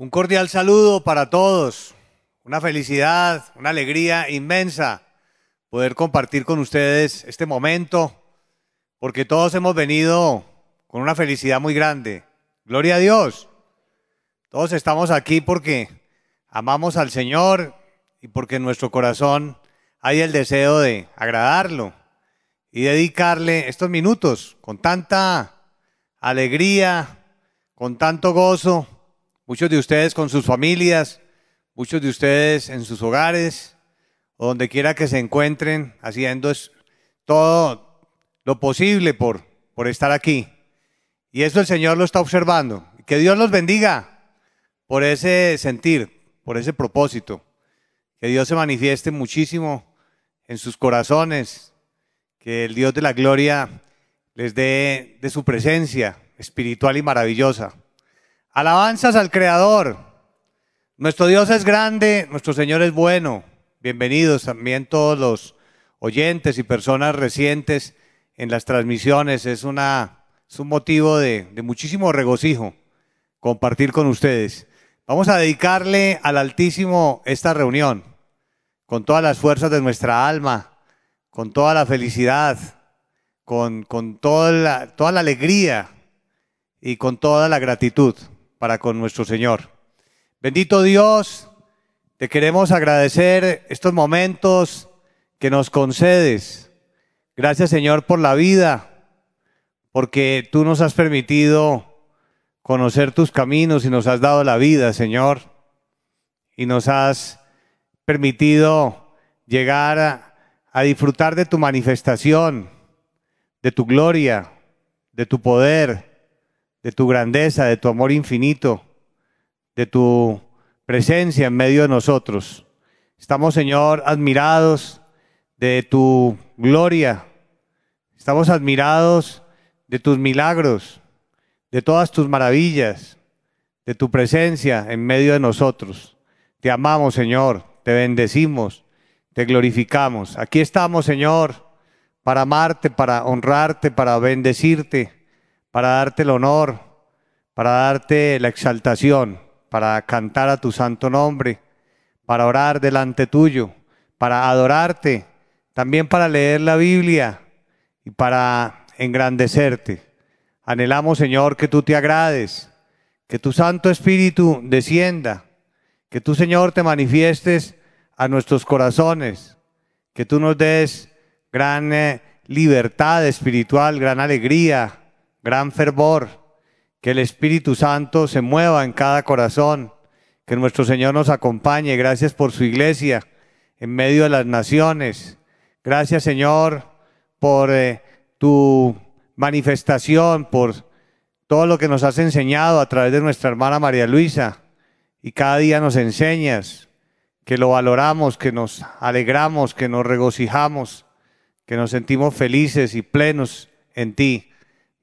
Un cordial saludo para todos. Una felicidad, una alegría inmensa poder compartir con ustedes este momento, porque todos hemos venido con una felicidad muy grande. Gloria a Dios. Todos estamos aquí porque amamos al Señor y porque en nuestro corazón hay el deseo de agradarlo y dedicarle estos minutos con tanta alegría, con tanto gozo Muchos de ustedes con sus familias, muchos de ustedes en sus hogares, o donde quiera que se encuentren, haciendo todo lo posible por, por estar aquí. Y eso el Señor lo está observando. Que Dios los bendiga por ese sentir, por ese propósito. Que Dios se manifieste muchísimo en sus corazones. Que el Dios de la gloria les dé de su presencia espiritual y maravillosa. Alabanzas al Creador. Nuestro Dios es grande, nuestro Señor es bueno. Bienvenidos también todos los oyentes y personas recientes en las transmisiones. Es, una, es un motivo de, muchísimo regocijo compartir con ustedes. Vamos a dedicarle al Altísimo esta reunión, con todas las fuerzas de nuestra alma, con toda la felicidad, con, con toda, la, toda la alegría y con toda la gratitud para con nuestro Señor. Bendito Dios, te queremos agradecer estos momentos que nos concedes. Gracias Señor por la vida, porque tú nos has permitido conocer tus caminos y nos has dado la vida, Señor, y nos has permitido llegar a, disfrutar de tu manifestación, de tu gloria, de tu poder de tu grandeza, de tu amor infinito, de tu presencia en medio de nosotros. Estamos, Señor, admirados de tu gloria. Estamos admirados de tus milagros, de todas tus maravillas, de tu presencia en medio de nosotros. Te amamos, Señor, te bendecimos, te glorificamos. Aquí estamos, Señor, para amarte, para honrarte, para bendecirte para darte el honor, para darte la exaltación, para cantar a tu santo nombre, para orar delante tuyo, para adorarte, también para leer la Biblia y para engrandecerte. Anhelamos, Señor, que tú te agrades, que tu Santo Espíritu descienda, que tú, Señor, te manifiestes a nuestros corazones, que tú nos des gran eh, libertad espiritual, gran alegría, gran fervor, que el Espíritu Santo se mueva en cada corazón, que nuestro Señor nos acompañe. Gracias por su iglesia en medio de las naciones. Gracias Señor por eh, tu manifestación, por todo lo que nos has enseñado a través de nuestra hermana María Luisa. Y cada día nos enseñas que lo valoramos, que nos alegramos, que nos regocijamos, que nos sentimos felices y plenos en ti.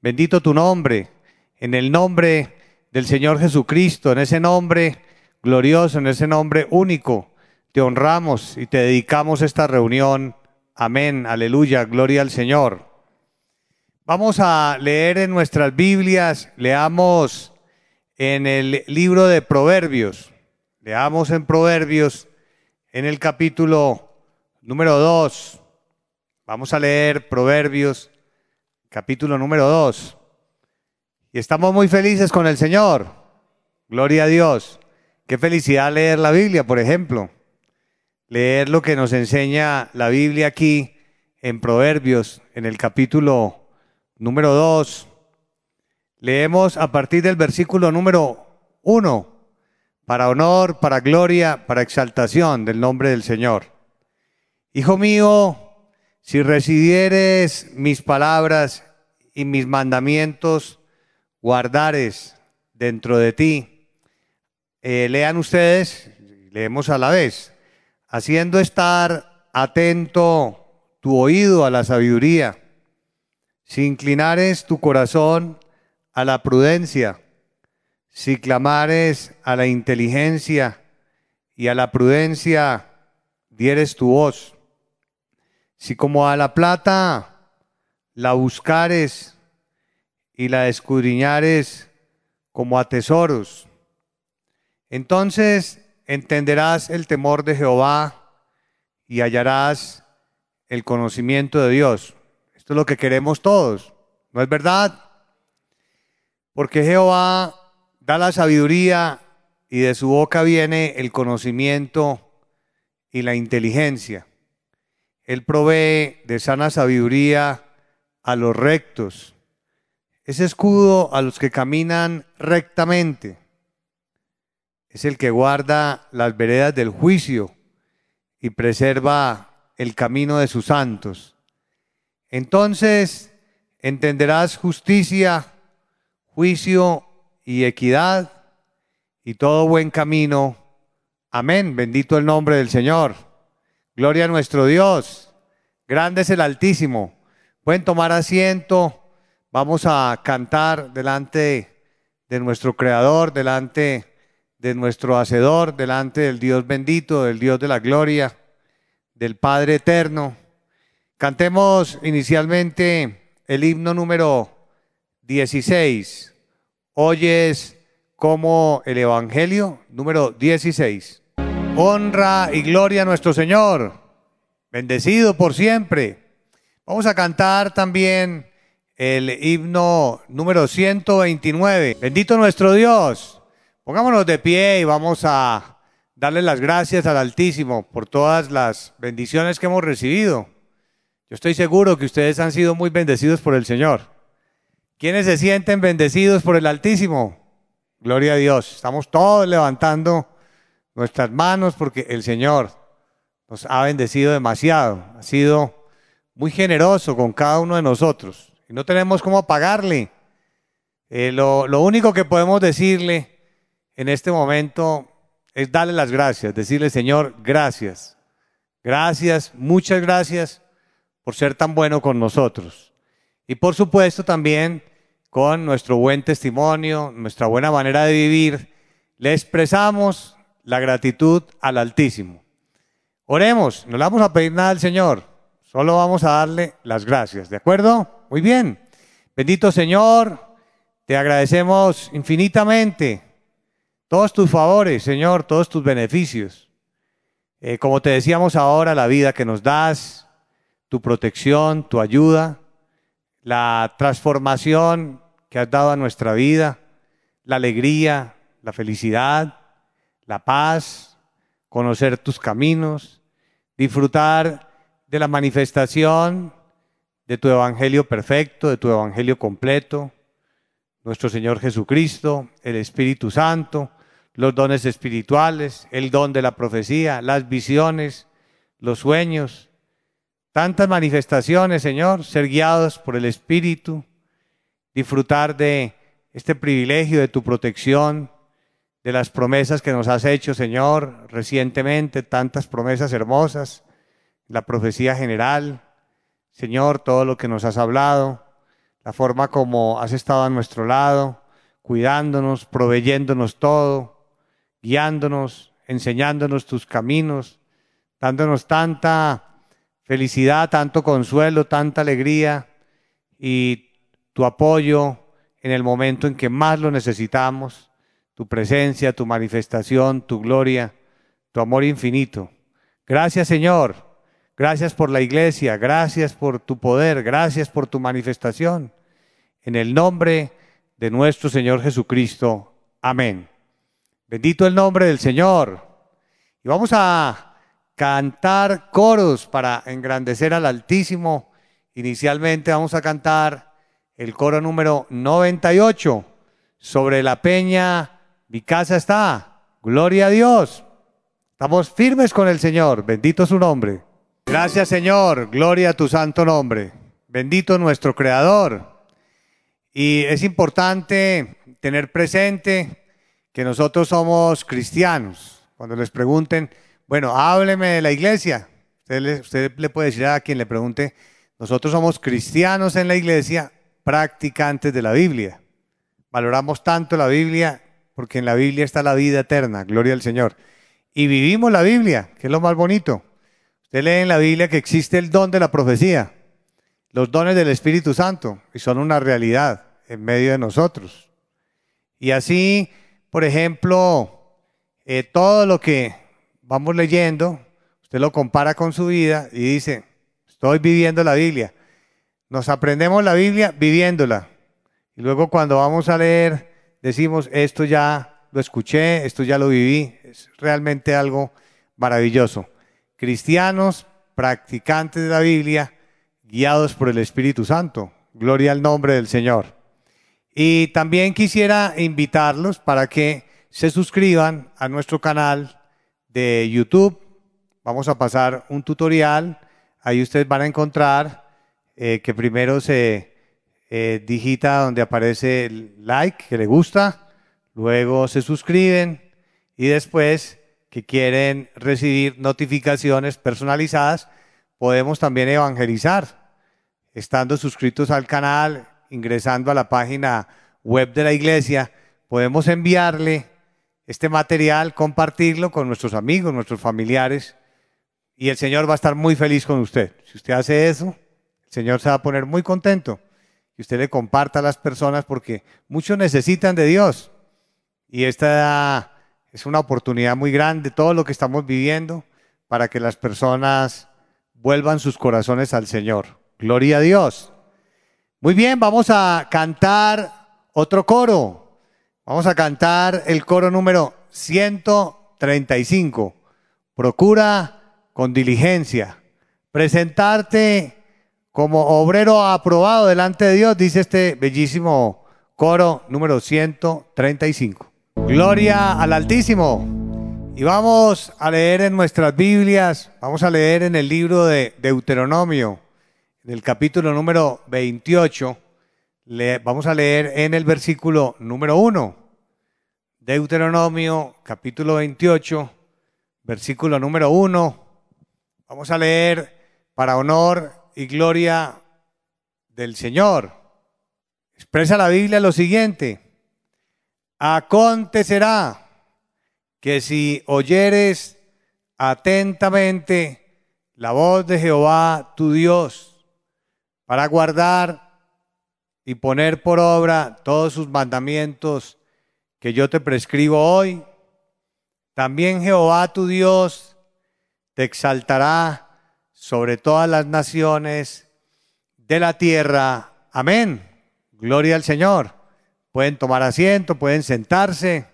Bendito tu nombre, en el nombre del Señor Jesucristo, en ese nombre glorioso, en ese nombre único, te honramos y te dedicamos esta reunión. Amén, aleluya, gloria al Señor. Vamos a leer en nuestras Biblias, leamos en el libro de Proverbios, leamos en Proverbios, en el capítulo número 2. Vamos a leer Proverbios capítulo número 2. Y estamos muy felices con el Señor. Gloria a Dios. Qué felicidad leer la Biblia, por ejemplo. Leer lo que nos enseña la Biblia aquí en Proverbios, en el capítulo número 2. Leemos a partir del versículo número 1, para honor, para gloria, para exaltación del nombre del Señor. Hijo mío, si recibieres mis palabras y mis mandamientos guardares dentro de ti. Eh, lean ustedes, leemos a la vez, haciendo estar atento tu oído a la sabiduría, si inclinares tu corazón a la prudencia, si clamares a la inteligencia y a la prudencia dieres tu voz si como a la plata la buscares y la escudriñares como a tesoros, Entonces entenderás el temor de Jehová y hallarás el conocimiento de Dios. Esto es lo que queremos todos, ¿no es verdad? Porque Jehová da la sabiduría y de su boca viene el conocimiento y la inteligencia. Él provee de sana sabiduría a los rectos. Es escudo a los que caminan rectamente. Es el que guarda las veredas del juicio y preserva el camino de sus santos. Entonces entenderás justicia, juicio y equidad y todo buen camino. Amén. Bendito el nombre del Señor. Gloria a nuestro Dios. Grande es el Altísimo. Pueden tomar asiento. Vamos a cantar delante de nuestro Creador, delante de nuestro Hacedor, delante del Dios bendito, del Dios de la gloria, del Padre eterno. Cantemos inicialmente el himno número 16. Oyes como el Evangelio número 16. Honra y gloria a nuestro Señor, bendecido por siempre. Vamos a cantar también el himno número 129. Bendito nuestro Dios. Pongámonos de pie y vamos a darle las gracias al Altísimo por todas las bendiciones que hemos recibido. Yo estoy seguro que ustedes han sido muy bendecidos por el Señor. ¿Quiénes se sienten bendecidos por el Altísimo? Gloria a Dios. Estamos todos levantando nuestras manos porque el Señor nos ha bendecido demasiado. Ha sido muy generoso con cada uno de nosotros. Y no tenemos cómo pagarle. Eh, lo, lo único que podemos decirle en este momento es darle las gracias. Decirle, Señor, gracias. Gracias, muchas gracias por ser tan bueno con nosotros. Y por supuesto también con nuestro buen testimonio, nuestra buena manera de vivir, le expresamos la gratitud al Altísimo. Oremos, no le vamos a pedir nada al Señor, solo vamos a darle las gracias, ¿de acuerdo? Muy bien. Bendito Señor, te agradecemos infinitamente todos tus favores, Señor, todos tus beneficios. Eh, como te decíamos ahora, la vida que nos das, tu protección, tu ayuda la transformación que has dado a nuestra vida, la alegría, la felicidad, la paz, conocer tus caminos, disfrutar de la manifestación de tu Evangelio perfecto, de tu Evangelio completo, nuestro Señor Jesucristo, el Espíritu Santo, los dones espirituales, el don de la profecía, las visiones, los sueños, Tantas manifestaciones, Señor, ser guiados por el Espíritu, disfrutar de este privilegio de tu protección, de las promesas que nos has hecho, Señor, recientemente, tantas promesas hermosas, la profecía general, Señor, todo lo que nos has hablado, la forma como has estado a nuestro lado, cuidándonos, proveyéndonos todo, guiándonos, enseñándonos tus caminos, dándonos tanta felicidad, tanto consuelo, tanta alegría y tu apoyo en el momento en que más lo necesitamos, tu presencia, tu manifestación, tu gloria, tu amor infinito. Gracias Señor, gracias por la iglesia, gracias por tu poder, gracias por tu manifestación. En el nombre de nuestro Señor Jesucristo. Amén. Bendito el nombre del Señor. Y vamos a cantar coros para engrandecer al Altísimo. Inicialmente vamos a cantar el coro número 98. Sobre la peña, mi casa está. Gloria a Dios. Estamos firmes con el Señor. Bendito su nombre. Gracias Señor. Gloria a tu santo nombre. Bendito nuestro Creador. Y es importante tener presente que nosotros somos cristianos. Cuando les pregunten, bueno, hábleme de la iglesia. Usted le, puede decir a quien le pregunte, nosotros somos cristianos en la iglesia, practicantes de la Biblia. Valoramos tanto la Biblia porque en la Biblia está la vida eterna, gloria al Señor. Y vivimos la Biblia, que es lo más bonito. Usted lee en la Biblia que existe el don de la profecía, los dones del Espíritu Santo, y son una realidad en medio de nosotros. Y así, por ejemplo, eh, todo lo que vamos leyendo, usted lo compara con su vida y dice, estoy viviendo la Biblia. Nos aprendemos la Biblia viviéndola. Y luego cuando vamos a leer, decimos, esto ya lo escuché, esto ya lo viví. Es realmente algo maravilloso. Cristianos, practicantes de la Biblia, guiados por el Espíritu Santo. Gloria al nombre del Señor. Y también quisiera invitarlos para que se suscriban a nuestro canal de YouTube. Vamos a pasar un tutorial. Ahí ustedes van a encontrar eh, que primero se eh, digita donde aparece el like, que le gusta, luego se suscriben y después que quieren recibir notificaciones personalizadas, podemos también evangelizar, estando suscritos al canal, ingresando a la página web de la iglesia, podemos enviarle este material, compartirlo con nuestros amigos, nuestros familiares, y el Señor va a estar muy feliz con usted. Si usted hace eso, el Señor se va a poner muy contento y usted le comparta a las personas porque muchos necesitan de Dios. Y esta es una oportunidad muy grande, todo lo que estamos viviendo, para que las personas vuelvan sus corazones al Señor. Gloria a Dios. Muy bien, vamos a cantar otro coro. Vamos a cantar el coro número 135. Procura con diligencia presentarte como obrero aprobado delante de Dios, dice este bellísimo coro número 135. Gloria al Altísimo. Y vamos a leer en nuestras Biblias, vamos a leer en el libro de Deuteronomio, en el capítulo número 28, le, vamos a leer en el versículo número 1. Deuteronomio, capítulo 28, versículo número 1. Vamos a leer para honor y gloria del Señor. Expresa la Biblia lo siguiente. Acontecerá que si oyeres atentamente la voz de Jehová tu Dios para guardar y poner por obra todos sus mandamientos que yo te prescribo hoy, también Jehová tu Dios te exaltará sobre todas las naciones de la tierra. Amén. Gloria al Señor. Pueden tomar asiento, pueden sentarse.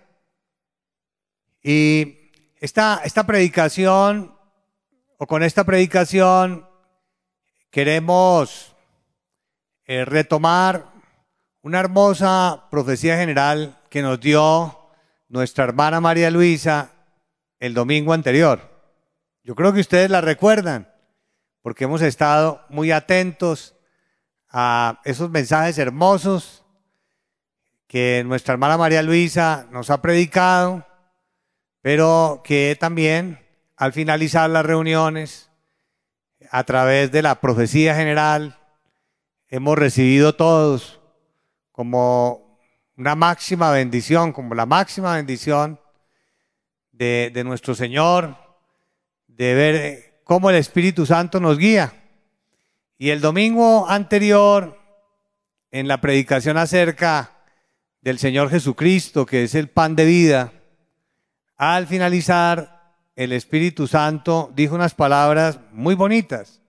Y esta, esta predicación, o con esta predicación, queremos eh, retomar una hermosa profecía general que nos dio nuestra hermana María Luisa el domingo anterior. Yo creo que ustedes la recuerdan porque hemos estado muy atentos a esos mensajes hermosos que nuestra hermana María Luisa nos ha predicado, pero que también al finalizar las reuniones, a través de la profecía general, hemos recibido todos como una máxima bendición, como la máxima bendición de, nuestro Señor, de ver cómo el Espíritu Santo nos guía. Y el domingo anterior, en la predicación acerca del Señor Jesucristo, que es el pan de vida, al finalizar, el Espíritu Santo dijo unas palabras muy bonitas.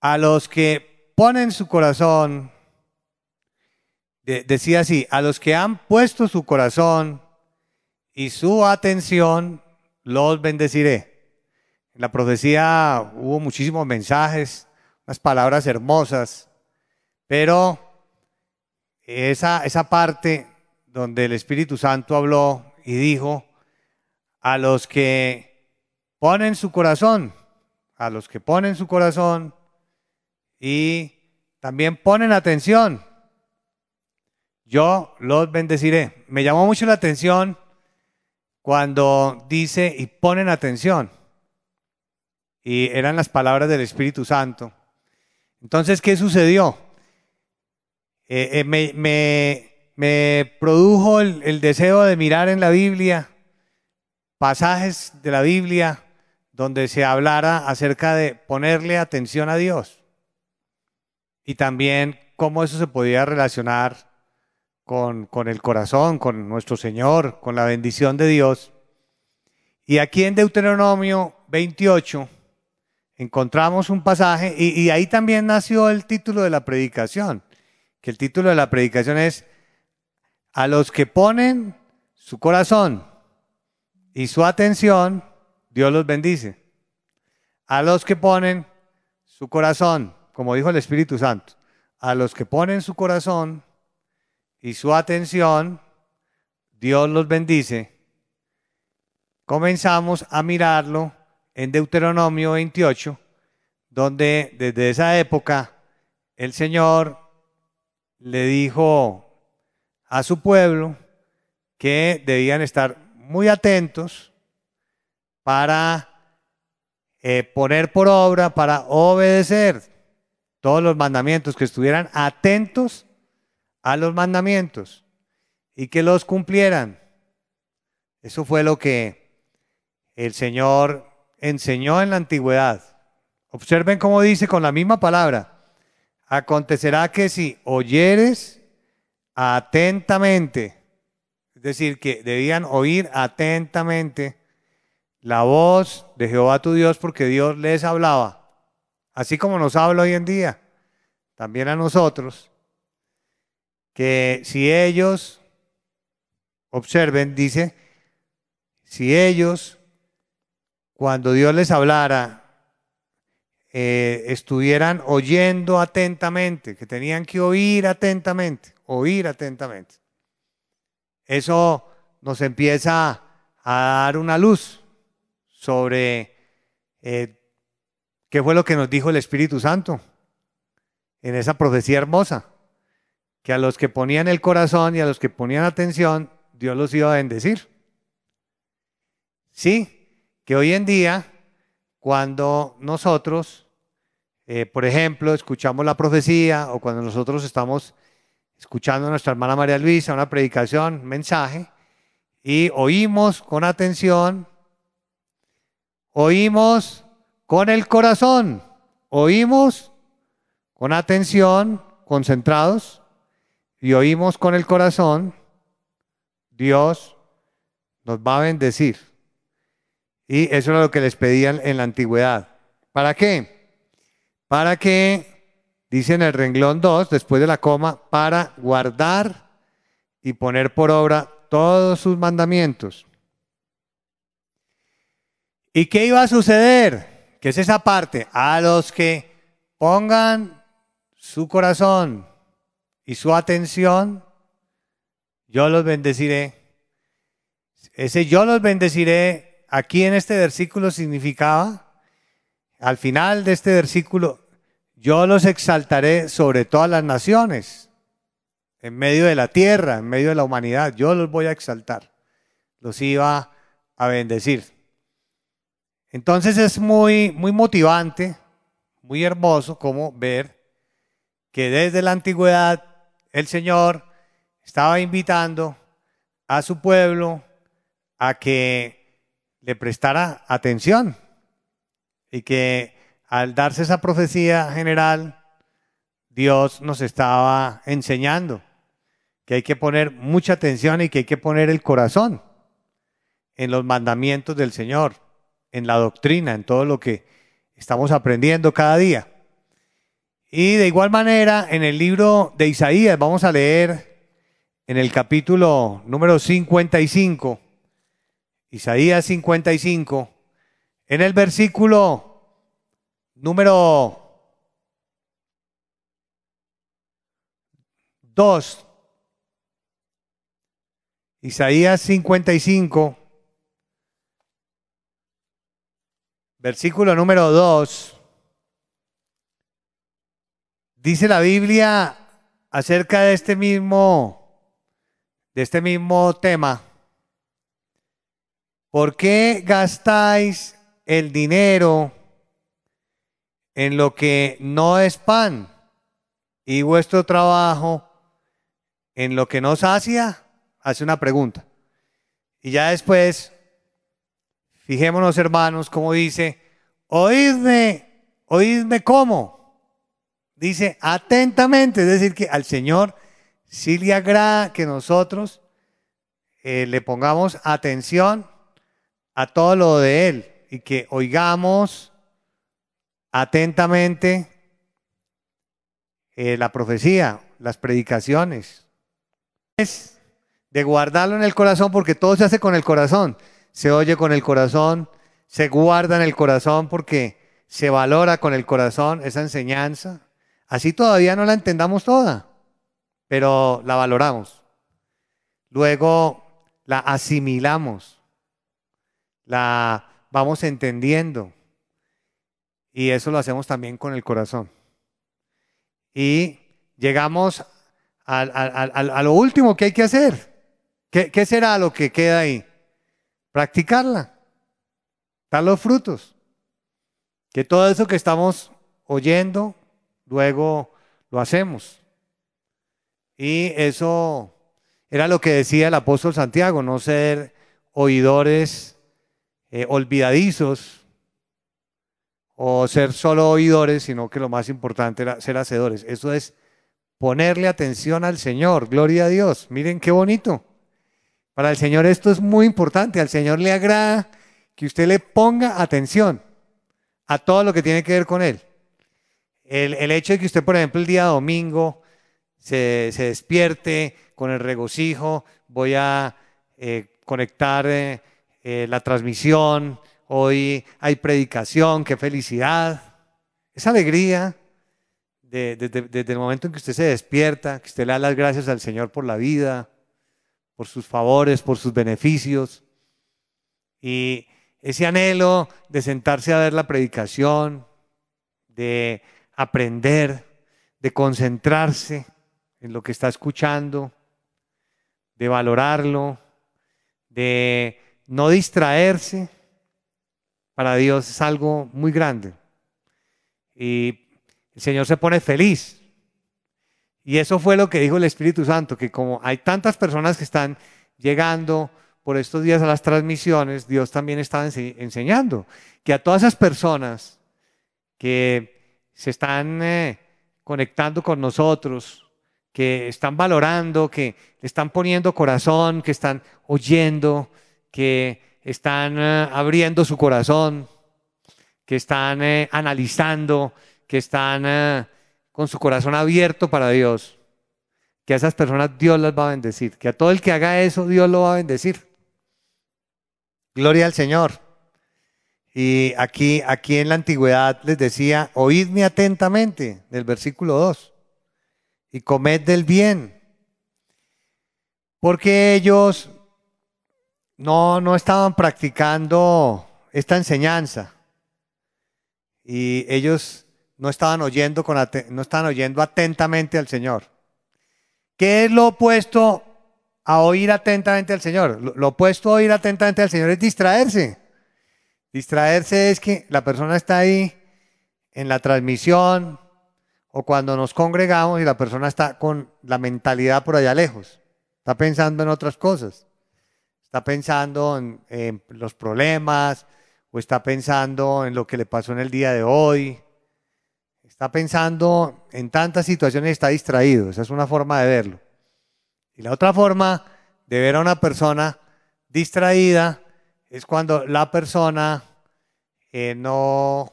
A los que ponen su corazón, decía así, a los que han puesto su corazón y su atención, los bendeciré. En la profecía hubo muchísimos mensajes, unas palabras hermosas, pero esa, esa parte donde el Espíritu Santo habló y dijo, a los que ponen su corazón, a los que ponen su corazón y también ponen atención, yo los bendeciré. Me llamó mucho la atención cuando dice y ponen atención y eran las palabras del Espíritu Santo. Entonces, ¿qué sucedió? Eh, eh, me, produjo el, deseo de mirar en la Biblia pasajes de la Biblia donde se hablara acerca de ponerle atención a Dios y también cómo eso se podía relacionar con, con, el corazón, con nuestro Señor, con la bendición de Dios. Y aquí en Deuteronomio 28 encontramos un pasaje y, ahí también nació el título de la predicación, que el título de la predicación es a los que ponen su corazón y su atención, Dios los bendice. A los que ponen su corazón, como dijo el Espíritu Santo, a los que ponen su corazón y su atención, Dios los bendice. Comenzamos a mirarlo en Deuteronomio 28, donde desde esa época el Señor le dijo a su pueblo que debían estar muy atentos para eh, poner por obra, para obedecer todos los mandamientos, que estuvieran atentos a los mandamientos y que los cumplieran. Eso fue lo que el Señor enseñó en la antigüedad. Observen cómo dice con la misma palabra. Acontecerá que si oyeres atentamente, es decir, que debían oír atentamente la voz de Jehová tu Dios porque Dios les hablaba, así como nos habla hoy en día, también a nosotros, que si ellos, observen, dice, si ellos cuando Dios les hablara, eh, estuvieran oyendo atentamente, que tenían que oír atentamente, oír atentamente. Eso nos empieza a dar una luz sobre eh, qué fue lo que nos dijo el Espíritu Santo en esa profecía hermosa, que a los que ponían el corazón y a los que ponían atención, Dios los iba a bendecir. Sí, que hoy en día, cuando nosotros, eh, por ejemplo, escuchamos la profecía o cuando nosotros estamos escuchando a nuestra hermana María Luisa una predicación, un mensaje, y oímos con atención, oímos con el corazón, oímos con atención, concentrados, y oímos con el corazón, Dios nos va a bendecir. Y eso era lo que les pedían en la antigüedad. ¿Para qué? Para que, dice en el renglón 2, después de la coma, para guardar y poner por obra todos sus mandamientos. ¿Y qué iba a suceder? Que es esa parte. A los que pongan su corazón y su atención, yo los bendeciré. Ese yo los bendeciré aquí en este versículo significaba, al final de este versículo, yo los exaltaré sobre todas las naciones, en medio de la tierra, en medio de la humanidad, yo los voy a exaltar, los iba a bendecir. Entonces es muy, muy motivante, muy hermoso como ver que desde la antigüedad el Señor estaba invitando a su pueblo a que le prestara atención y que al darse esa profecía general, Dios nos estaba enseñando que hay que poner mucha atención y que hay que poner el corazón en los mandamientos del Señor, en la doctrina, en todo lo que estamos aprendiendo cada día. Y de igual manera, en el libro de Isaías, vamos a leer en el capítulo número 55, Isaías 55, en el versículo número 2. Isaías 55, versículo número 2. Dice la Biblia acerca de este mismo de este mismo tema. ¿Por qué gastáis el dinero en lo que no es pan y vuestro trabajo en lo que no sacia? Hace una pregunta. Y ya después, fijémonos hermanos, como dice, oídme, oídme cómo. Dice atentamente, es decir, que al Señor sí le agrada que nosotros eh, le pongamos atención a todo lo de Él y que oigamos atentamente eh, la profecía, las predicaciones. Es de guardarlo en el corazón porque todo se hace con el corazón. Se oye con el corazón, se guarda en el corazón porque se valora con el corazón esa enseñanza. Así todavía no la entendamos toda, pero la valoramos. Luego la asimilamos, la vamos entendiendo. Y eso lo hacemos también con el corazón. Y llegamos a, lo último que hay que hacer. ¿Qué, ¿Qué será lo que queda ahí? Practicarla. Dar los frutos. Que todo eso que estamos oyendo, luego lo hacemos. Y eso era lo que decía el apóstol Santiago, no ser oidores eh, olvidadizos o ser solo oidores, sino que lo más importante era ser hacedores. Eso es ponerle atención al Señor. Gloria a Dios. Miren qué bonito. Para el Señor esto es muy importante. Al Señor le agrada que usted le ponga atención a todo lo que tiene que ver con Él. El, hecho de que usted, por ejemplo, el día domingo se, despierte con el regocijo, voy a eh, conectar eh, eh, la transmisión, hoy hay predicación, qué felicidad, esa alegría desde el momento en que usted se despierta, que usted le da las gracias al Señor por la vida, por sus favores, por sus beneficios. Y ese anhelo de sentarse a ver la predicación, de aprender, de concentrarse en lo que está escuchando, de valorarlo, de no distraerse, para Dios es algo muy grande. Y el Señor se pone feliz. Y eso fue lo que dijo el Espíritu Santo, que como hay tantas personas que están llegando por estos días a las transmisiones, Dios también estaba enseñando que a todas esas personas que se están eh, conectando con nosotros, que están valorando, que están poniendo corazón, que están oyendo, que están eh, abriendo su corazón, que están eh, analizando, que están con su corazón abierto para Dios, que a esas personas Dios las va a bendecir, que a todo el que haga eso Dios lo va a bendecir. Gloria al Señor. Y aquí, aquí en la antigüedad les decía, oídme atentamente, del versículo 2, y comed del bien, porque ellos no, no estaban practicando esta enseñanza y ellos no estaban oyendo, no estaban oyendo atentamente al Señor. ¿Qué es lo opuesto a oír atentamente al Señor? Lo, lo opuesto a oír atentamente al Señor es distraerse. Distraerse es que la persona está ahí en la transmisión o cuando nos congregamos y la persona está con la mentalidad por allá lejos. Está pensando en otras cosas. Está pensando en, los problemas o está pensando en lo que le pasó en el día de hoy está pensando en tantas situaciones y está distraído. Esa es una forma de verlo. Y la otra forma de ver a una persona distraída es cuando la persona eh, no,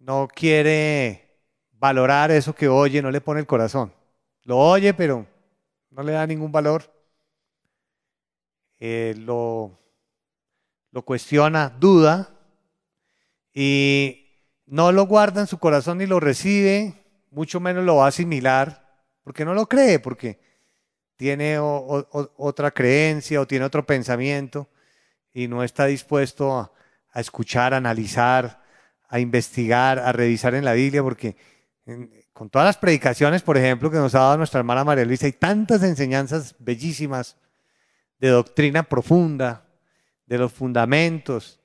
no quiere valorar eso que oye, no le pone el corazón. Lo oye, pero no le da ningún valor. Eh, lo, cuestiona, duda y no lo guarda en su corazón ni lo recibe, mucho menos lo va a asimilar, porque no lo cree, porque tiene otra creencia o tiene otro pensamiento y no está dispuesto a, escuchar, a analizar, a investigar, a revisar en la Biblia, porque con todas las predicaciones, por ejemplo, que nos ha dado nuestra hermana María Luisa, hay tantas enseñanzas bellísimas de doctrina profunda, de los fundamentos,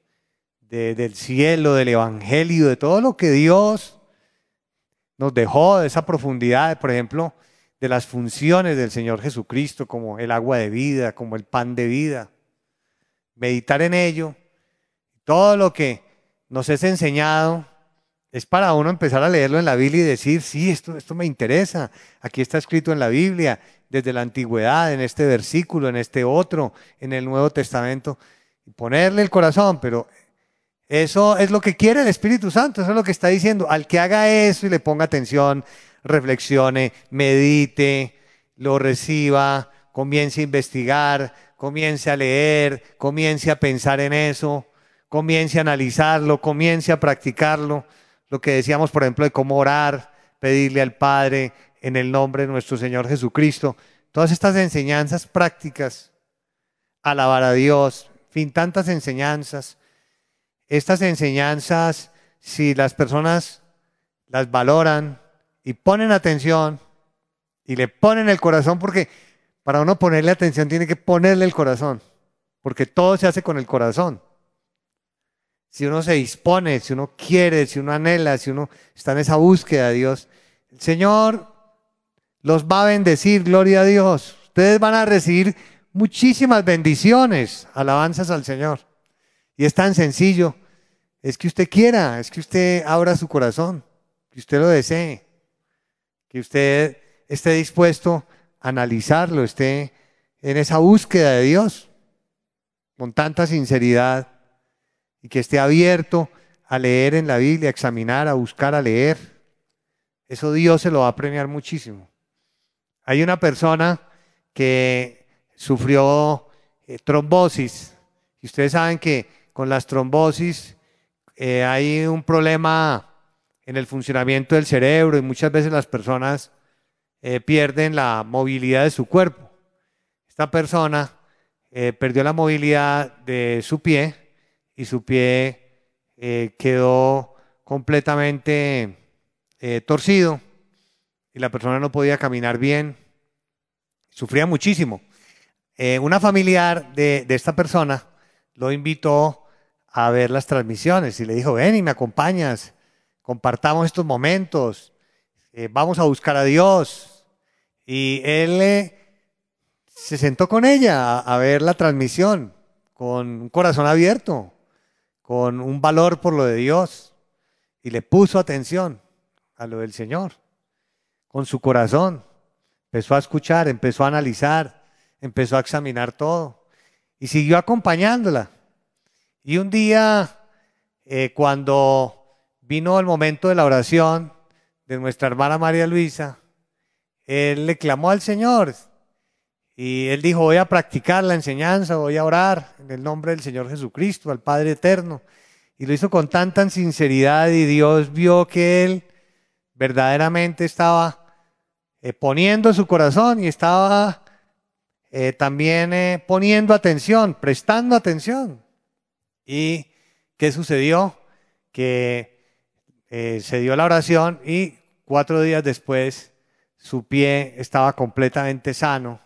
del cielo, del evangelio, de todo lo que Dios nos dejó, de esa profundidad, por ejemplo, de las funciones del Señor Jesucristo, como el agua de vida, como el pan de vida. Meditar en ello, todo lo que nos es enseñado, es para uno empezar a leerlo en la Biblia y decir, sí, esto, esto me interesa, aquí está escrito en la Biblia, desde la antigüedad, en este versículo, en este otro, en el Nuevo Testamento y ponerle el corazón, pero eso es lo que quiere el Espíritu Santo, eso es lo que está diciendo. Al que haga eso y le ponga atención, reflexione, medite, lo reciba, comience a investigar, comience a leer, comience a pensar en eso, comience a analizarlo, comience a practicarlo. Lo que decíamos, por ejemplo, de cómo orar, pedirle al Padre en el nombre de nuestro Señor Jesucristo. Todas estas enseñanzas prácticas, alabar a Dios, fin, tantas enseñanzas. Estas enseñanzas, si las personas las valoran y ponen atención y le ponen el corazón, porque para uno ponerle atención tiene que ponerle el corazón, porque todo se hace con el corazón. Si uno se dispone, si uno quiere, si uno anhela, si uno está en esa búsqueda de Dios, el Señor los va a bendecir, gloria a Dios. Ustedes van a recibir muchísimas bendiciones, alabanzas al Señor. Y es tan sencillo, es que usted quiera, es que usted abra su corazón, que usted lo desee, que usted esté dispuesto a analizarlo, esté en esa búsqueda de Dios con tanta sinceridad y que esté abierto a leer en la Biblia, a examinar, a buscar, a leer. Eso Dios se lo va a premiar muchísimo. Hay una persona que sufrió eh, trombosis y ustedes saben que con las trombosis eh, hay un problema en el funcionamiento del cerebro y muchas veces las personas eh, pierden la movilidad de su cuerpo. Esta persona perdió la movilidad de su pie y su pie quedó completamente torcido y la persona no podía caminar bien, sufría muchísimo. Eh, una familiar de, esta persona lo invitó a ver las transmisiones y le dijo, ven y me acompañas, compartamos estos momentos, eh, vamos a buscar a Dios. Y él eh, se sentó con ella a ver la transmisión con un corazón abierto, con un valor por lo de Dios y le puso atención a lo del Señor con su corazón. Empezó a escuchar, empezó a analizar, empezó a examinar todo y siguió acompañándola. Y un día, eh, cuando vino el momento de la oración de nuestra hermana María Luisa, él le clamó al Señor y él dijo, voy a practicar la enseñanza, voy a orar en el nombre del Señor Jesucristo, al Padre Eterno. Y lo hizo con tanta sinceridad y Dios vio que él verdaderamente estaba eh, poniendo su corazón y estaba eh, también eh, poniendo atención, prestando atención. ¿Y qué sucedió? Que se dio la oración y cuatro días después su pie estaba completamente sano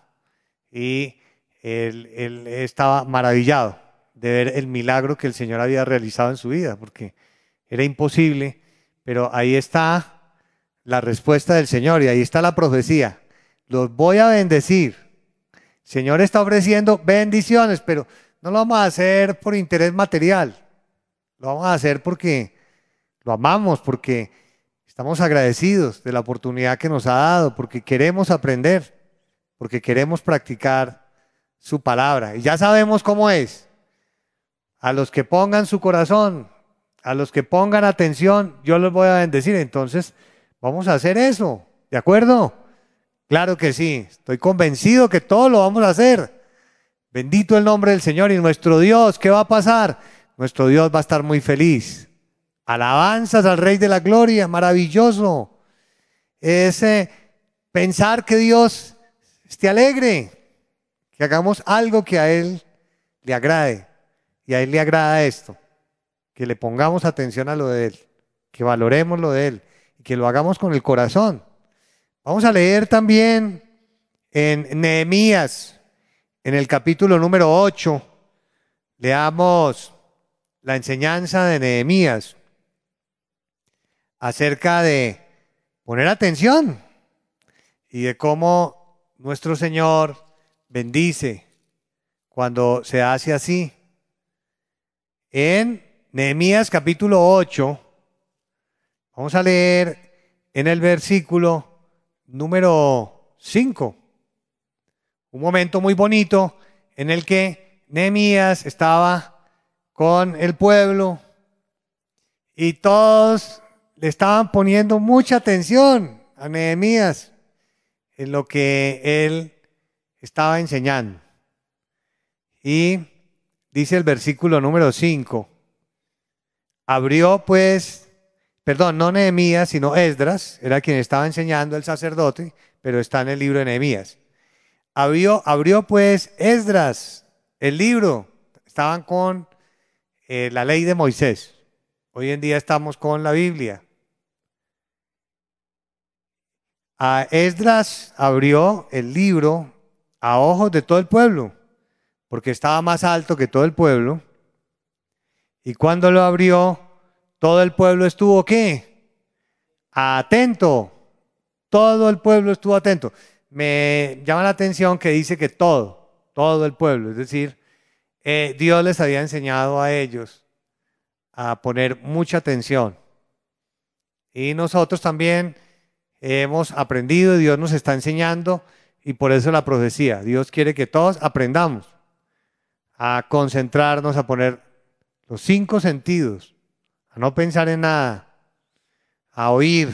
y él, estaba maravillado de ver el milagro que el Señor había realizado en su vida, porque era imposible, pero ahí está la respuesta del Señor y ahí está la profecía. Los voy a bendecir. El Señor está ofreciendo bendiciones, pero no lo vamos a hacer por interés material. Lo vamos a hacer porque lo amamos, porque estamos agradecidos de la oportunidad que nos ha dado, porque queremos aprender, porque queremos practicar su palabra. Y ya sabemos cómo es. A los que pongan su corazón, a los que pongan atención, yo los voy a bendecir. Entonces, Vamos a hacer eso, ¿de acuerdo? Claro que sí, estoy convencido que todo lo vamos a hacer. Bendito el nombre del Señor y nuestro Dios, ¿qué va a pasar? Nuestro Dios va a estar muy feliz. Alabanzas al Rey de la Gloria, maravilloso. Es eh, pensar que Dios esté alegre, que hagamos algo que a Él le agrade. Y a Él le agrada esto, que le pongamos atención a lo de Él, que valoremos lo de Él que lo hagamos con el corazón. Vamos a leer también en Nehemías, en el capítulo número 8, leamos la enseñanza de Nehemías acerca de poner atención y de cómo nuestro Señor bendice cuando se hace así. En Nehemías capítulo 8, Vamos a leer en el versículo número 5. Un momento muy bonito en el que Nehemías estaba con el pueblo y todos le estaban poniendo mucha atención a Nehemías en lo que él estaba enseñando. Y dice el versículo número 5, abrió pues, perdón, no Nehemías, sino Esdras, era quien estaba enseñando el sacerdote, pero está en el libro de Nehemías. Abrió, abrió pues Esdras el libro, estaban con eh, la ley de Moisés. Hoy en día estamos con la Biblia. Esdras abrió el libro a ojos de todo el pueblo, porque estaba más alto que todo el pueblo. Y cuando lo abrió, todo el pueblo estuvo qué? Atento. Todo el pueblo estuvo atento. Me llama la atención que dice que todo, todo el pueblo, es decir, eh, Dios les había enseñado a ellos a poner mucha atención. Y nosotros también hemos aprendido, Dios nos está enseñando y por eso la profecía. Dios quiere que todos aprendamos a concentrarnos, a poner los cinco sentidos, a no pensar en nada, a oír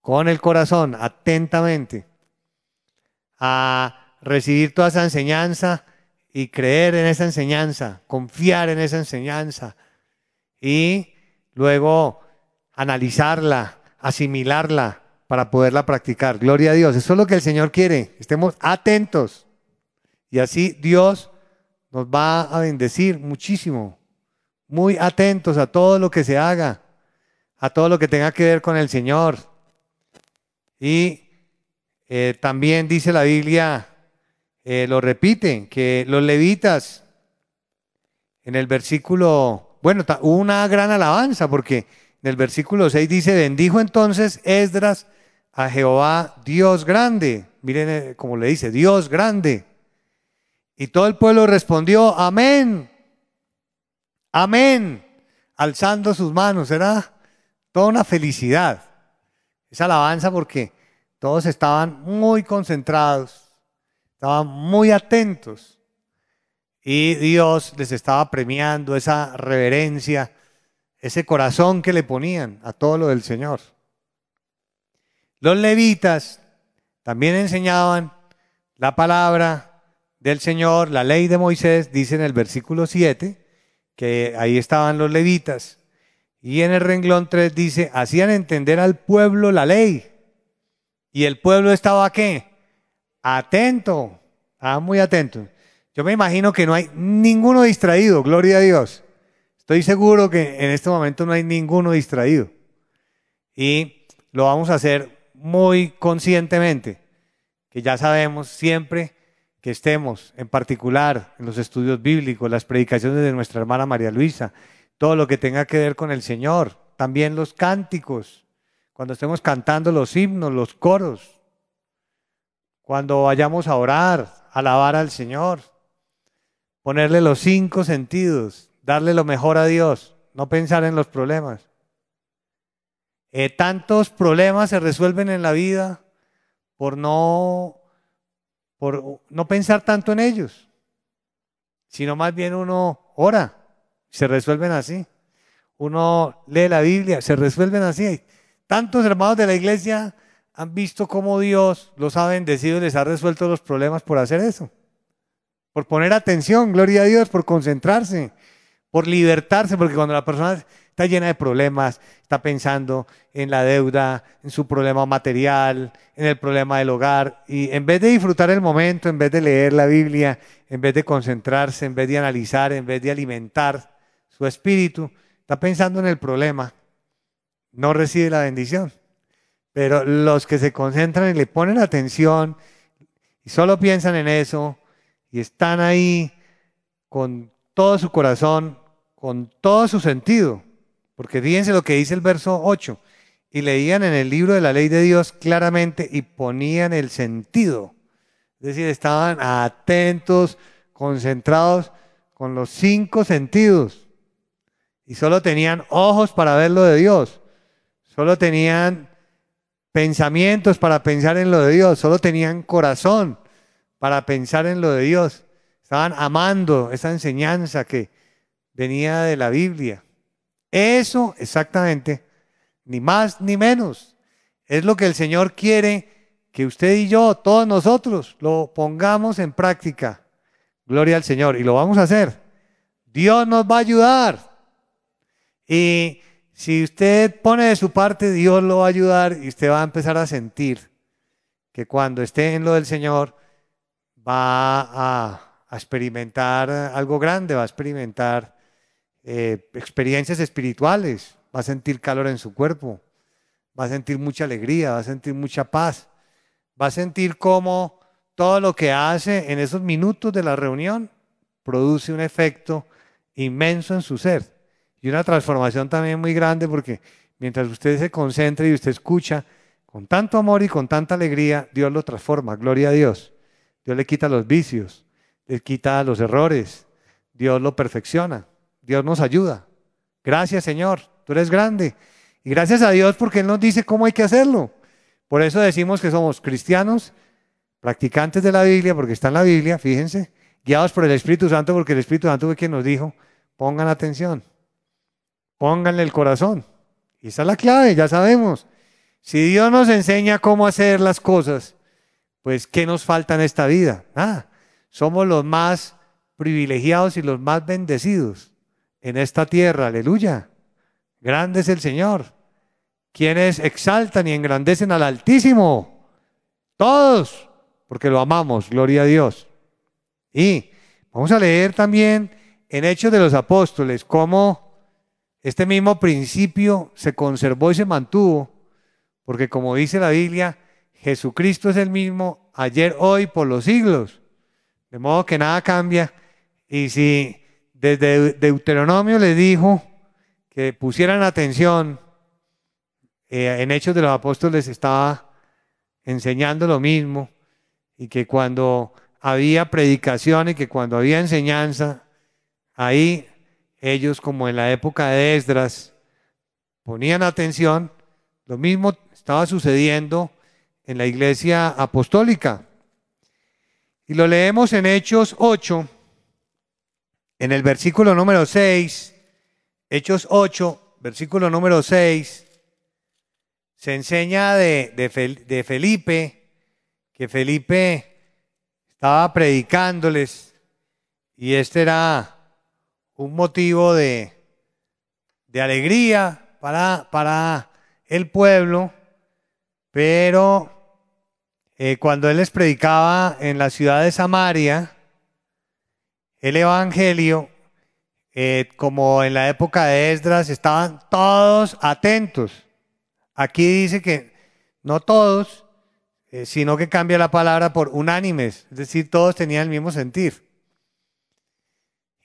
con el corazón, atentamente, a recibir toda esa enseñanza y creer en esa enseñanza, confiar en esa enseñanza y luego analizarla, asimilarla para poderla practicar. Gloria a Dios. Eso es lo que el Señor quiere. Estemos atentos. Y así Dios nos va a bendecir muchísimo. Muy atentos a todo lo que se haga, a todo lo que tenga que ver con el Señor. Y eh, también dice la Biblia, eh, lo repite, que los levitas, en el versículo, bueno, hubo una gran alabanza porque en el versículo 6 dice, bendijo entonces Esdras a Jehová Dios grande. Miren eh, cómo le dice, Dios grande. Y todo el pueblo respondió, amén, amén, alzando sus manos. Era toda una felicidad. Esa alabanza porque todos estaban muy concentrados, estaban muy atentos. Y Dios les estaba premiando esa reverencia ese corazón que le ponían a todo lo del Señor. Los levitas también enseñaban la palabra del Señor, la ley de Moisés, dice en el versículo 7, que ahí estaban los levitas. Y en el renglón 3 dice, hacían entender al pueblo la ley. Y el pueblo estaba qué? Atento, muy atento. Yo me imagino que no hay ninguno distraído, gloria a Dios. Estoy seguro que en este momento no hay ninguno distraído. Y lo vamos a hacer muy conscientemente, que ya sabemos siempre que estemos, en particular en los estudios bíblicos, las predicaciones de nuestra hermana María Luisa, todo lo que tenga que ver con el Señor, también los cánticos, cuando estemos cantando los himnos, los coros, cuando vayamos a orar, alabar al Señor, ponerle los cinco sentidos, darle lo mejor a Dios, no pensar en los problemas. Eh, tantos problemas se resuelven en la vida por no, por no pensar tanto en ellos, sino más bien uno ora, se resuelven así. Uno lee la Biblia, se resuelven así. Tantos hermanos de la iglesia han visto cómo Dios los ha bendecido y les ha resuelto los problemas por hacer eso. Por poner atención, gloria a Dios, por concentrarse, por libertarse, porque cuando la persona está llena de problemas, está pensando en la deuda, en su problema material, en el problema del hogar, y en vez de disfrutar el momento, en vez de leer la Biblia, en vez de concentrarse, en vez de analizar, en vez de alimentar su espíritu, está pensando en el problema, no recibe la bendición. Pero los que se concentran y le ponen atención y solo piensan en eso y están ahí con todo su corazón, con todo su sentido. Porque fíjense lo que dice el verso 8. Y leían en el libro de la ley de Dios claramente y ponían el sentido. Es decir, estaban atentos, concentrados con los cinco sentidos. Y solo tenían ojos para ver lo de Dios. Solo tenían pensamientos para pensar en lo de Dios. Solo tenían corazón para pensar en lo de Dios estaban amando esa enseñanza que venía de la Biblia. Eso exactamente, ni más ni menos, es lo que el Señor quiere que usted y yo, todos nosotros, lo pongamos en práctica. Gloria al Señor. Y lo vamos a hacer. Dios nos va a ayudar. Y si usted pone de su parte, Dios lo va a ayudar y usted va a empezar a sentir que cuando esté en lo del Señor va a, experimentar algo grande, va a experimentar eh, experiencias espirituales, va a sentir calor en su cuerpo, va a sentir mucha alegría, va a sentir mucha paz, va a sentir cómo todo lo que hace en esos minutos de la reunión produce un efecto inmenso en su ser y una transformación también muy grande porque mientras usted se concentra y usted escucha con tanto amor y con tanta alegría, Dios lo transforma, gloria a Dios. Dios le quita los vicios, quita los errores, Dios lo perfecciona, Dios nos ayuda. Gracias Señor, tú eres grande. Y gracias a Dios porque Él nos dice cómo hay que hacerlo. Por eso decimos que somos cristianos, practicantes de la Biblia, porque está en la Biblia, fíjense, guiados por el Espíritu Santo, porque el Espíritu Santo fue quien nos dijo, pongan atención. Pónganle el corazón. Y esa es la clave, ya sabemos. Si Dios nos enseña cómo hacer las cosas, pues ¿qué nos falta en esta vida? Nada. Somos los más privilegiados y los más bendecidos en esta tierra. Aleluya. Grande es el Señor. Quienes exaltan y engrandecen al Altísimo. Todos, porque lo amamos. Gloria a Dios. Y vamos a leer también en Hechos de los Apóstoles cómo este mismo principio se conservó y se mantuvo, porque como dice la Biblia, Jesucristo es el mismo ayer, hoy, por los siglos. De modo que nada cambia. Y si desde Deuteronomio le dijo que pusieran atención, eh, en Hechos de los Apóstoles estaba enseñando lo mismo, y que cuando había predicación y que cuando había enseñanza, ahí ellos como en la época de Esdras ponían atención, lo mismo estaba sucediendo en la iglesia apostólica. Y lo leemos en Hechos 8, en el versículo número 6, Hechos 8, versículo número 6, se enseña de, de Felipe, que Felipe estaba predicándoles y este era un motivo de, alegría para, para, el pueblo, pero eh, cuando él les predicaba en la ciudad de Samaria, el Evangelio, eh, como en la época de Esdras, estaban todos atentos. Aquí dice que no todos, eh, sino que cambia la palabra por unánimes, es decir, todos tenían el mismo sentir.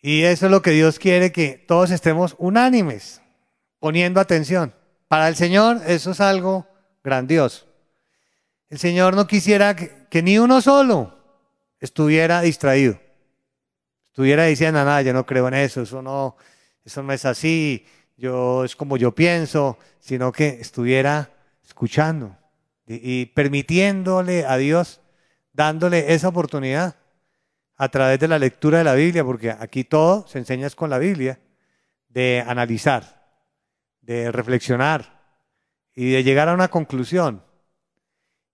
Y eso es lo que Dios quiere, que todos estemos unánimes, poniendo atención. Para el Señor eso es algo grandioso. El Señor no quisiera que, ni uno solo estuviera distraído. Estuviera diciendo, nada, yo no creo en eso, eso no, eso no es así, yo es como yo pienso, sino que estuviera escuchando y permitiéndole a Dios, dándole esa oportunidad a través de la lectura de la Biblia, porque aquí todo se enseña con la Biblia, de analizar, de reflexionar y de llegar a una conclusión.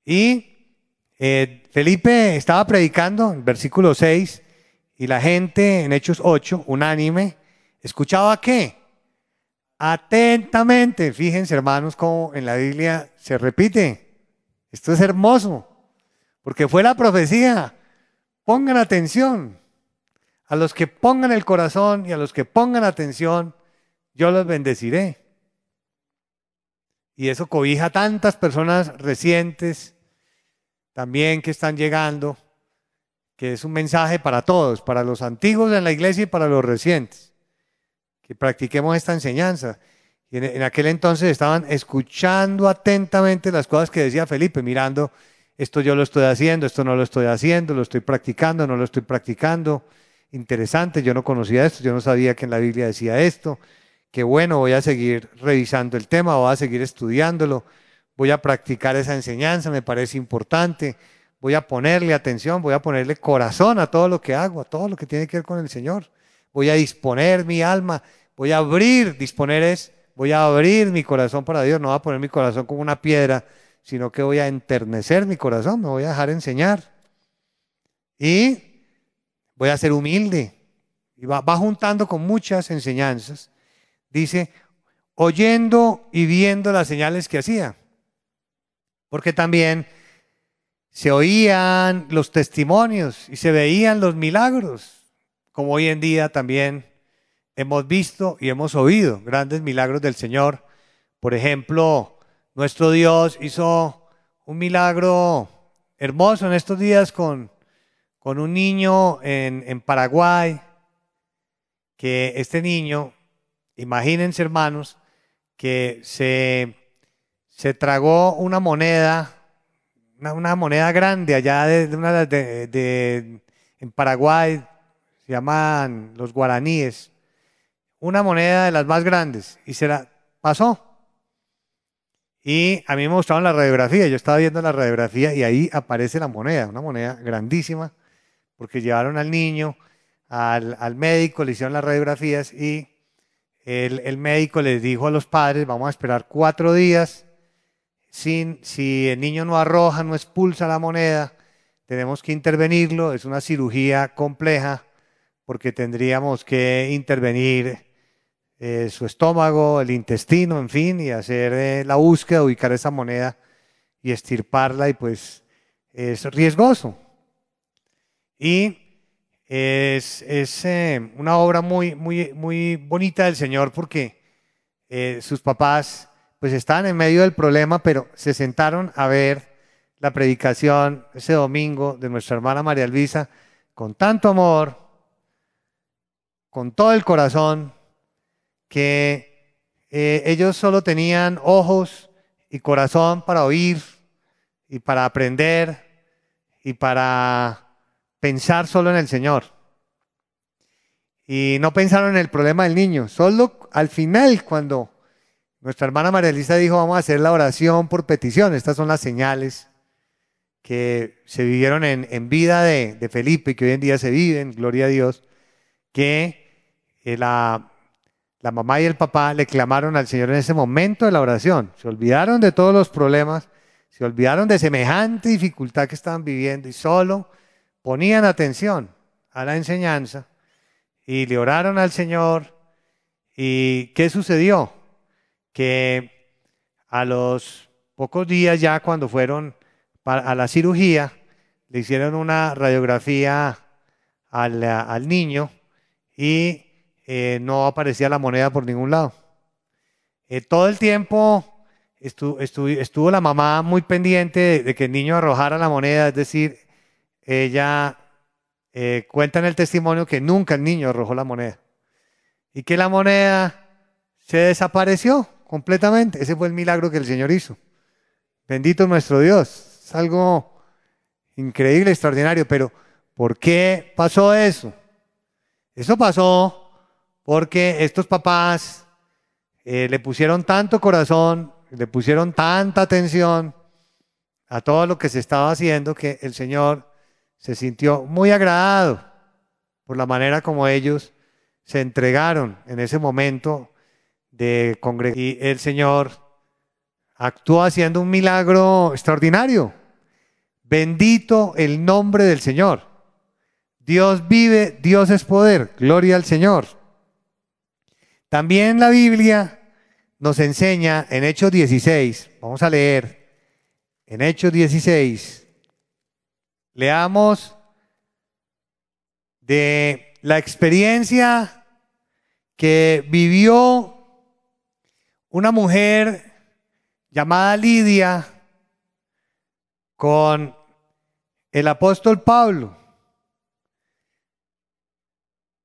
Y eh, Felipe estaba predicando en versículo 6 y la gente en Hechos 8, unánime, escuchaba qué? Atentamente. Fíjense hermanos cómo en la Biblia se repite. Esto es hermoso, porque fue la profecía Pongan atención. A los que pongan el corazón y a los que pongan atención, yo los bendeciré. Y eso cobija a tantas personas recientes también que están llegando, que es un mensaje para todos, para los antiguos en la iglesia y para los recientes, que practiquemos esta enseñanza. Y en, en aquel entonces estaban escuchando atentamente las cosas que decía Felipe, mirando esto yo lo estoy haciendo, esto no lo estoy haciendo, lo estoy practicando, no lo estoy practicando. Interesante, yo no conocía esto, yo no sabía que en la Biblia decía esto. Qué bueno, voy a seguir revisando el tema, voy a seguir estudiándolo, voy a practicar esa enseñanza, me parece importante, voy a ponerle atención, voy a ponerle corazón a todo lo que hago, a todo lo que tiene que ver con el Señor. Voy a disponer mi alma, voy a abrir, disponer es, voy a abrir mi corazón para Dios, no voy a poner mi corazón como una piedra, sino que voy a enternecer mi corazón, me voy a dejar enseñar. Y voy a ser humilde. Y va, va juntando con muchas enseñanzas. Dice, oyendo y viendo las señales que hacía. Porque también se oían los testimonios y se veían los milagros, como hoy en día también hemos visto y hemos oído grandes milagros del Señor. Por ejemplo, nuestro Dios hizo un milagro hermoso en estos días con, con un niño en, en Paraguay, que este niño, imagínense hermanos, que se, se tragó una moneda una, moneda grande allá de, una de, en Paraguay, se llaman los guaraníes, una moneda de las más grandes, y se la pasó. Y a mí me mostraron la radiografía, yo estaba viendo la radiografía y ahí aparece la moneda, una moneda grandísima, porque llevaron al niño al, al médico, le hicieron las radiografías y el, médico les dijo a los padres, vamos a esperar cuatro días si el niño no arroja, no expulsa la moneda, tenemos que intervenirlo. Es una cirugía compleja porque tendríamos que intervenir eh, su estómago, el intestino, en fin, y hacer eh, la búsqueda, ubicar esa moneda y estirparla y pues es riesgoso. Y es, eh, una obra muy, muy, bonita del Señor porque sus papás pues estaban en medio del problema, pero se sentaron a ver la predicación ese domingo de nuestra hermana María Luisa con tanto amor, con todo el corazón, que eh, ellos solo tenían ojos y corazón para oír y para aprender y para pensar solo en el Señor. Y no pensaron en el problema del niño. Solo al final, cuando nuestra hermana María Elisa dijo, vamos a hacer la oración por petición. Estas son las señales que se vivieron en, vida de, Felipe y que hoy en día se viven, gloria a Dios, que eh, la, la mamá y el papá le clamaron al Señor en ese momento de la oración. Se olvidaron de todos los problemas, se olvidaron de semejante dificultad que estaban viviendo y solo ponían atención a la enseñanza y le oraron al Señor. ¿Y qué sucedió? que a los pocos días ya cuando fueron a la cirugía, le hicieron una radiografía al, niño y eh, no aparecía la moneda por ningún lado. Eh, todo el tiempo estuvo, la mamá muy pendiente de, que el niño arrojara la moneda, es decir, ella eh, cuenta en el testimonio que nunca el niño arrojó la moneda y que la moneda se desapareció completamente. Ese fue el milagro que el Señor hizo. Bendito nuestro Dios. Es algo increíble, extraordinario, pero ¿por qué pasó eso? Eso pasó porque estos papás eh, le pusieron tanto corazón, le pusieron tanta atención a todo lo que se estaba haciendo que el Señor se sintió muy agradado por la manera como ellos se entregaron en ese momento de Y el Señor actuó haciendo un milagro extraordinario. Bendito el nombre del Señor. Dios vive, Dios es poder. Gloria al Señor. También la Biblia nos enseña en Hechos 16, vamos a leer, en Hechos 16, leamos de la experiencia que vivió una mujer llamada Lidia con el apóstol Pablo.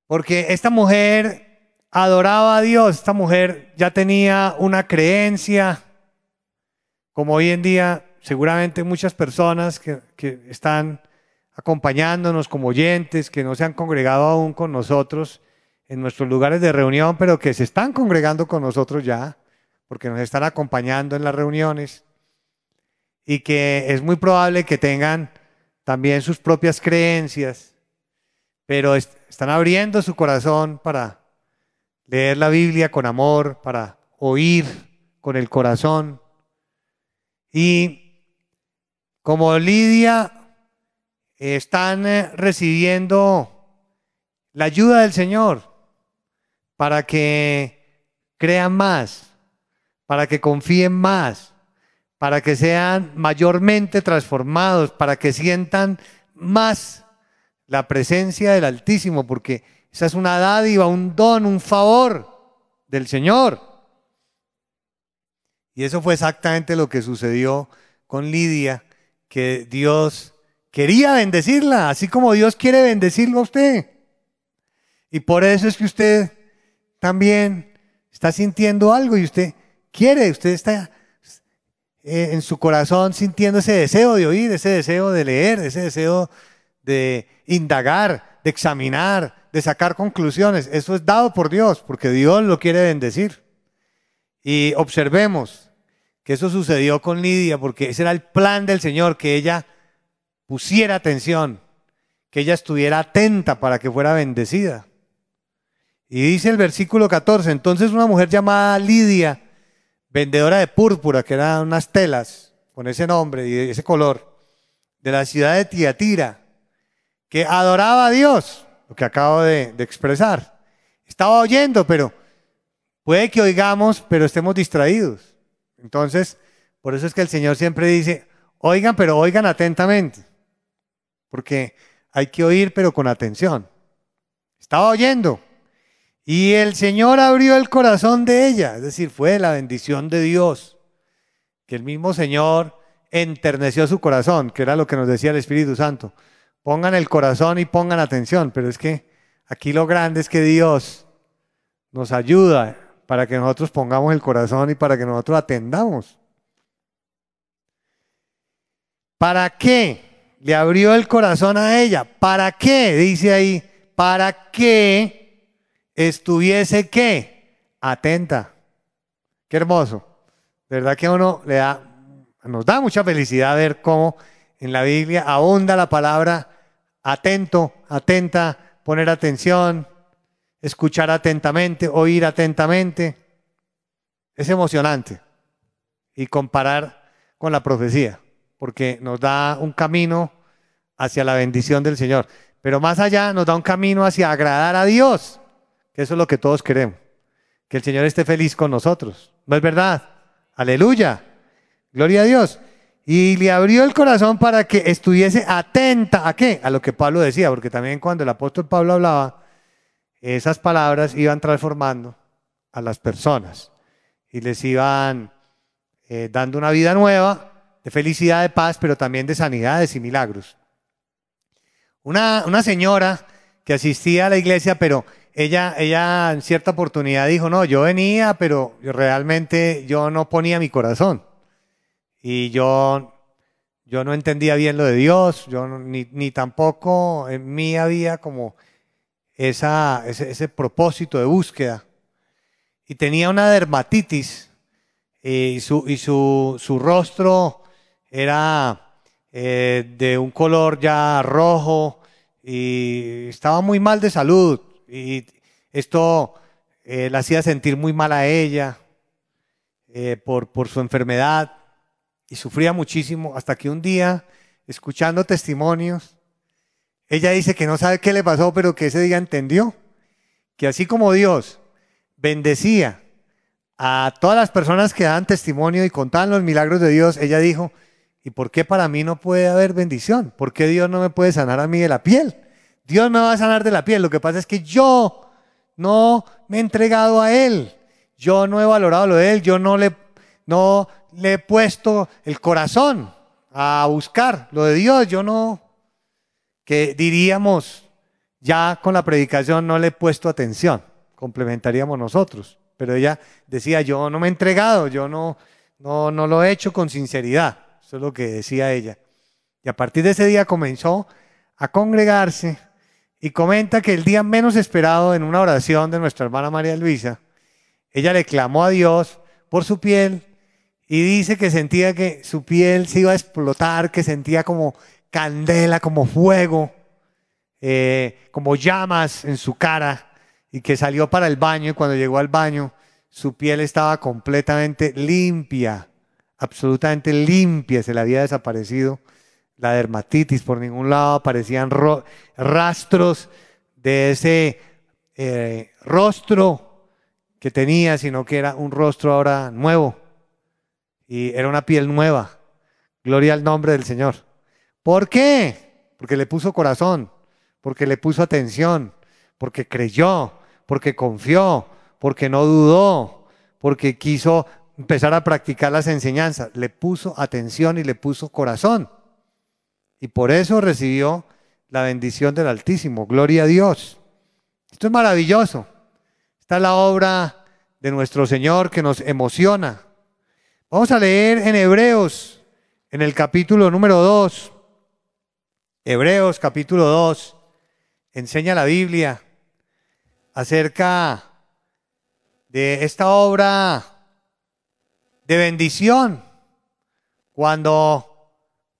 Porque esta mujer adoraba a Dios, esta mujer ya tenía una creencia, como hoy en día seguramente muchas personas que, que están acompañándonos como oyentes, que no se han congregado aún con nosotros en nuestros lugares de reunión, pero que se están congregando con nosotros ya porque nos están acompañando en las reuniones y que es muy probable que tengan también sus propias creencias, pero están abriendo su corazón para leer la Biblia con amor, para oír con el corazón. Y como Lidia están eh, recibiendo la ayuda del Señor para que crean más, para que confíen más, para que sean mayormente transformados, para que sientan más la presencia del Altísimo, porque esa es una dádiva, un don, un favor del Señor. Y eso fue exactamente lo que sucedió con Lidia, que Dios quería bendecirla, así como Dios quiere bendecirlo a usted. Y por eso es que usted también está sintiendo algo y usted quiere, usted está eh, en su corazón sintiendo ese deseo de oír, ese deseo de leer, ese deseo de indagar, de examinar, de sacar conclusiones. Eso es dado por Dios, porque Dios lo quiere bendecir. Y observemos que eso sucedió con Lidia, porque ese era el plan del Señor, que ella pusiera atención, que ella estuviera atenta para que fuera bendecida. Y dice el versículo 14, entonces una mujer llamada Lidia, vendedora de púrpura, que eran unas telas con ese nombre y ese color, de la ciudad de Tiatira, que adoraba a Dios, lo que acabo de, de expresar. Estaba oyendo, pero puede que oigamos, pero estemos distraídos. Entonces, por eso es que el Señor siempre dice, oigan, pero oigan atentamente, porque hay que oír, pero con atención. Estaba oyendo, y el Señor abrió el corazón de ella, es decir, fue la bendición de Dios, que el mismo Señor enterneció su corazón, que era lo que nos decía el Espíritu Santo. Pongan el corazón y pongan atención, pero es que aquí lo grande es que Dios nos ayuda para que nosotros pongamos el corazón y para que nosotros atendamos. ¿Para qué le abrió el corazón a ella? ¿Para qué? Dice ahí, para qué estuviese qué? Atenta. Qué hermoso. ¿Verdad que uno le da, nos da mucha felicidad ver cómo en la Biblia abunda la palabra atento, atenta, poner atención, escuchar atentamente, oír atentamente. Es emocionante. Y comparar con la profecía, porque nos da un camino hacia la bendición del Señor. Pero más allá nos da un camino hacia agradar a Dios que eso es lo que todos queremos, que el Señor esté feliz con nosotros. ¿No es verdad? Aleluya. Gloria a Dios. Y le abrió el corazón para que estuviese atenta a qué? A lo que Pablo decía, porque también cuando el apóstol Pablo hablaba, esas palabras iban transformando a las personas y les iban eh, dando una vida nueva, de felicidad, de paz, pero también de sanidades y milagros. Una, una señora que asistía a la iglesia, pero ella, ella en cierta oportunidad dijo, no, yo venía, pero realmente yo no ponía mi corazón. Y yo, yo no entendía bien lo de Dios, yo ni, ni tampoco en mí había como esa, ese, propósito de búsqueda. Y tenía una dermatitis y su, y su, su rostro era eh, de un color ya rojo y estaba muy mal de salud y esto eh, la hacía sentir muy mal a ella eh, por, por su enfermedad y sufría muchísimo hasta que un día, escuchando testimonios, ella dice que no sabe qué le pasó, pero que ese día entendió que así como Dios bendecía a todas las personas que daban testimonio y contaban los milagros de Dios, ella dijo, ¿y por qué para mí no puede haber bendición? ¿Por qué Dios no me puede sanar a mí de la piel? Dios me va a sanar de la piel. Lo que pasa es que yo no me he entregado a Él. Yo no he valorado lo de Él. Yo no le, no le he puesto el corazón a buscar lo de Dios. Yo no, que diríamos, ya con la predicación no le he puesto atención. Complementaríamos nosotros. Pero ella decía, yo no me he entregado, yo no, no, no lo he hecho con sinceridad. Eso es lo que decía ella. Y a partir de ese día comenzó a congregarse y comenta que el día menos esperado en una oración de nuestra hermana María Luisa, ella le clamó a Dios por su piel y dice que sentía que su piel se iba a explotar, que sentía como candela, como fuego, eh, como llamas en su cara, y que salió para el baño y cuando llegó al baño, su piel estaba completamente limpia, absolutamente limpia, se le había desaparecido la dermatitis, por ningún lado aparecían rastros de ese eh, rostro que tenía, sino que era un rostro ahora nuevo y era una piel nueva. Gloria al nombre del Señor. ¿Por qué? Porque le puso corazón, porque le puso atención, porque creyó, porque confió, porque no dudó, porque quiso empezar a practicar las enseñanzas. Le puso atención y le puso corazón. Y por eso recibió la bendición del Altísimo. Gloria a Dios. Esto es maravilloso. Esta es la obra de nuestro Señor que nos emociona. Vamos a leer en Hebreos, en el capítulo número 2. Hebreos capítulo 2. Enseña la Biblia acerca de esta obra de bendición. Cuando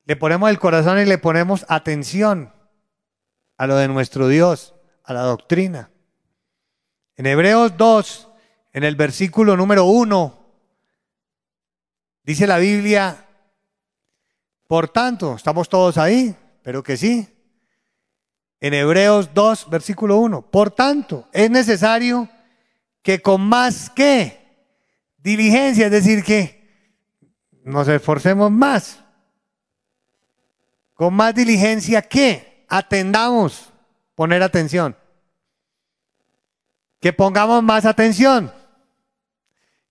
le ponemos el corazón y le ponemos atención a lo de nuestro Dios, a la doctrina. En Hebreos 2, en el versículo número 1, dice la Biblia, por tanto, estamos todos ahí, pero que sí. En Hebreos 2, versículo 1, por tanto, es necesario que con más que diligencia, es decir, que nos esforcemos más. Con más diligencia que atendamos, poner atención, que pongamos más atención,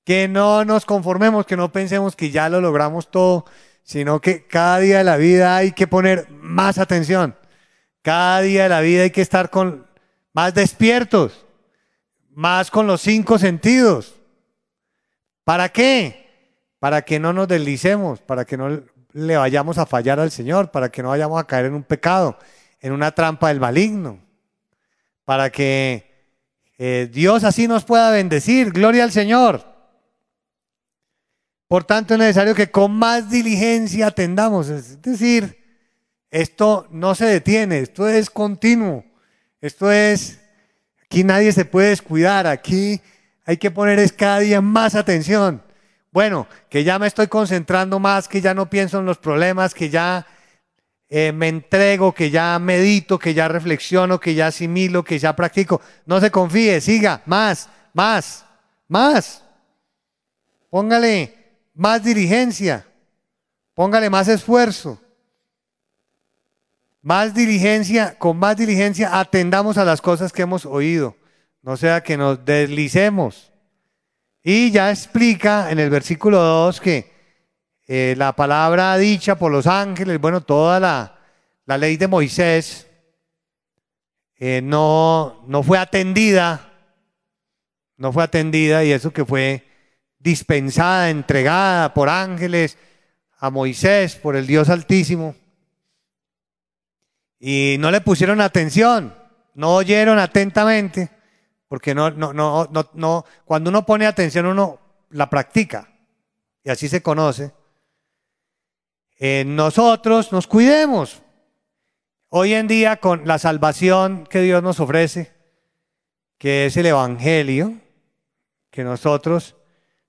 que no nos conformemos, que no pensemos que ya lo logramos todo, sino que cada día de la vida hay que poner más atención, cada día de la vida hay que estar con más despiertos, más con los cinco sentidos. ¿Para qué? Para que no nos deslicemos, para que no le vayamos a fallar al Señor, para que no vayamos a caer en un pecado, en una trampa del maligno, para que eh, Dios así nos pueda bendecir. Gloria al Señor. Por tanto, es necesario que con más diligencia atendamos. Es decir, esto no se detiene, esto es continuo. Esto es, aquí nadie se puede descuidar, aquí hay que poner cada día más atención. Bueno, que ya me estoy concentrando más, que ya no pienso en los problemas, que ya eh, me entrego, que ya medito, que ya reflexiono, que ya asimilo, que ya practico. No se confíe, siga, más, más, más. Póngale más diligencia, póngale más esfuerzo. Más diligencia, con más diligencia atendamos a las cosas que hemos oído. No sea que nos deslicemos. Y ya explica en el versículo 2 que eh, la palabra dicha por los ángeles, bueno, toda la, ley de Moisés eh, no, no fue atendida, no fue atendida y eso que fue dispensada, entregada por ángeles a Moisés, por el Dios Altísimo. Y no le pusieron atención, no oyeron atentamente. Porque no, no, no, no, no, cuando uno pone atención, uno la practica. Y así se conoce. Eh, nosotros nos cuidemos. Hoy en día, con la salvación que Dios nos ofrece, que es el Evangelio, que nosotros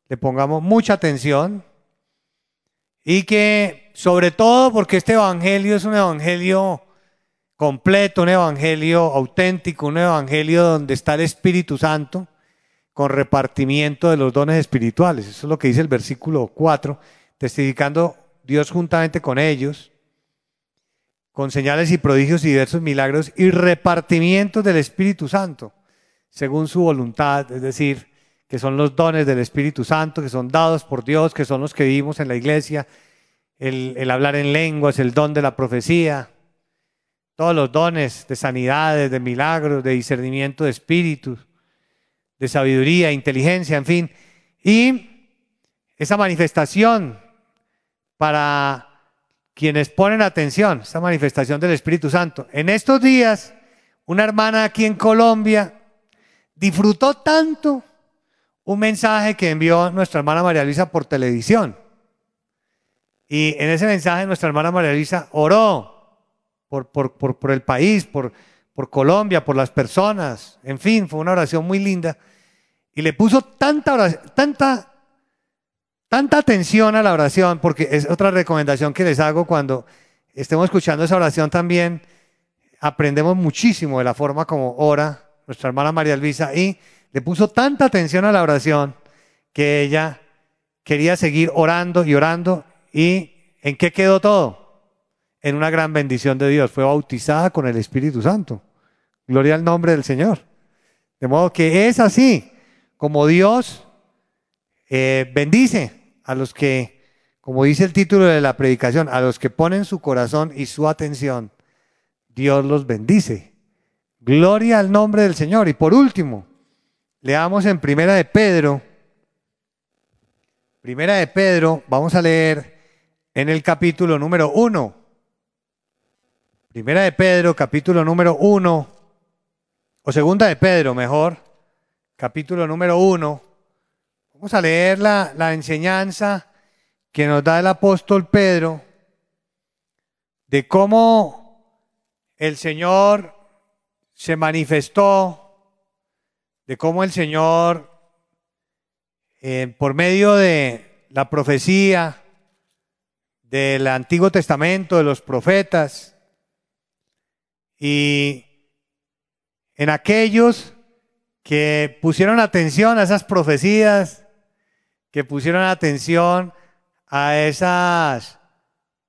le pongamos mucha atención y que, sobre todo, porque este Evangelio es un Evangelio completo, un evangelio auténtico, un evangelio donde está el Espíritu Santo con repartimiento de los dones espirituales. Eso es lo que dice el versículo 4, testificando Dios juntamente con ellos, con señales y prodigios y diversos milagros y repartimiento del Espíritu Santo, según su voluntad, es decir, que son los dones del Espíritu Santo, que son dados por Dios, que son los que vivimos en la iglesia, el, hablar en lenguas, el don de la profecía, todos los dones de sanidades, de milagros, de discernimiento de espíritus, de sabiduría, inteligencia, en fin. Y esa manifestación para quienes ponen atención, esa manifestación del Espíritu Santo. En estos días, una hermana aquí en Colombia disfrutó tanto un mensaje que envió nuestra hermana María Luisa por televisión. Y en ese mensaje nuestra hermana María Luisa oró por, por, por, el país, por, por Colombia, por las personas. En fin, fue una oración muy linda. Y le puso tanta, tanta, tanta atención a la oración, porque es otra recomendación que les hago cuando estemos escuchando esa oración también. Aprendemos muchísimo de la forma como ora nuestra hermana María Luisa y le puso tanta atención a la oración que ella quería seguir orando y orando. ¿Y en qué quedó todo? En una gran bendición de Dios. Fue bautizada con el Espíritu Santo. Gloria al nombre del Señor. De modo que es así como Dios eh, bendice a los que, como dice el título de la predicación, a los que ponen su corazón y su atención, Dios los bendice. Gloria al nombre del Señor. Y por último, leamos en Primera de Pedro. Primera de Pedro, vamos a leer en el capítulo número uno. Primera de Pedro, capítulo número uno, o segunda de Pedro, mejor, capítulo número uno. Vamos a leer la, la enseñanza que nos da el apóstol Pedro de cómo el Señor se manifestó, de cómo el Señor, eh, por medio de la profecía del Antiguo Testamento, de los profetas, y en aquellos que pusieron atención a esas profecías, que pusieron atención a esas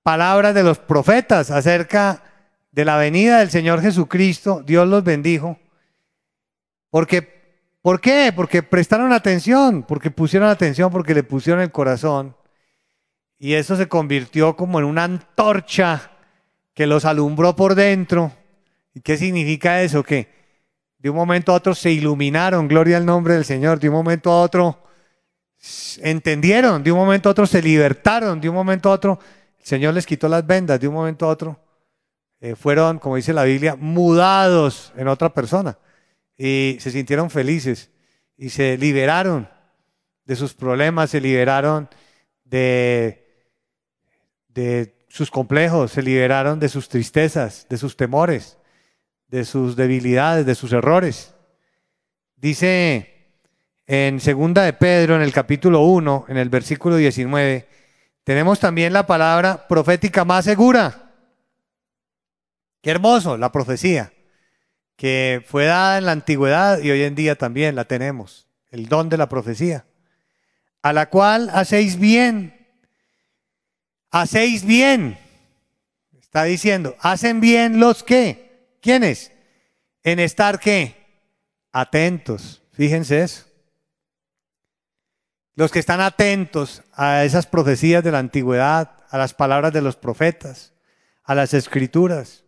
palabras de los profetas acerca de la venida del Señor Jesucristo, Dios los bendijo. Porque, ¿Por qué? Porque prestaron atención, porque pusieron atención, porque le pusieron el corazón. Y eso se convirtió como en una antorcha que los alumbró por dentro. ¿Y qué significa eso? Que de un momento a otro se iluminaron, gloria al nombre del Señor, de un momento a otro entendieron, de un momento a otro se libertaron, de un momento a otro el Señor les quitó las vendas, de un momento a otro eh, fueron, como dice la Biblia, mudados en otra persona y se sintieron felices y se liberaron de sus problemas, se liberaron de, de sus complejos, se liberaron de sus tristezas, de sus temores, de sus debilidades, de sus errores. Dice en segunda de Pedro, en el capítulo 1, en el versículo 19, tenemos también la palabra profética más segura. Qué hermoso, la profecía, que fue dada en la antigüedad y hoy en día también la tenemos, el don de la profecía, a la cual hacéis bien, hacéis bien, está diciendo, hacen bien los que, ¿quiénes? En estar qué? Atentos, fíjense eso. Los que están atentos a esas profecías de la antigüedad, a las palabras de los profetas, a las escrituras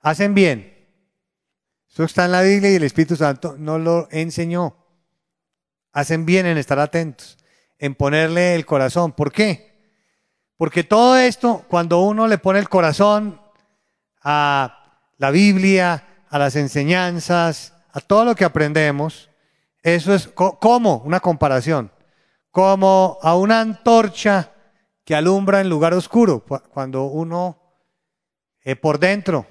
hacen bien. Eso está en la Biblia y el Espíritu Santo no lo enseñó. Hacen bien en estar atentos, en ponerle el corazón. ¿Por qué? Porque todo esto, cuando uno le pone el corazón a la Biblia, a las enseñanzas, a todo lo que aprendemos, eso es como una comparación, como a una antorcha que alumbra en lugar oscuro, cuando uno eh, por dentro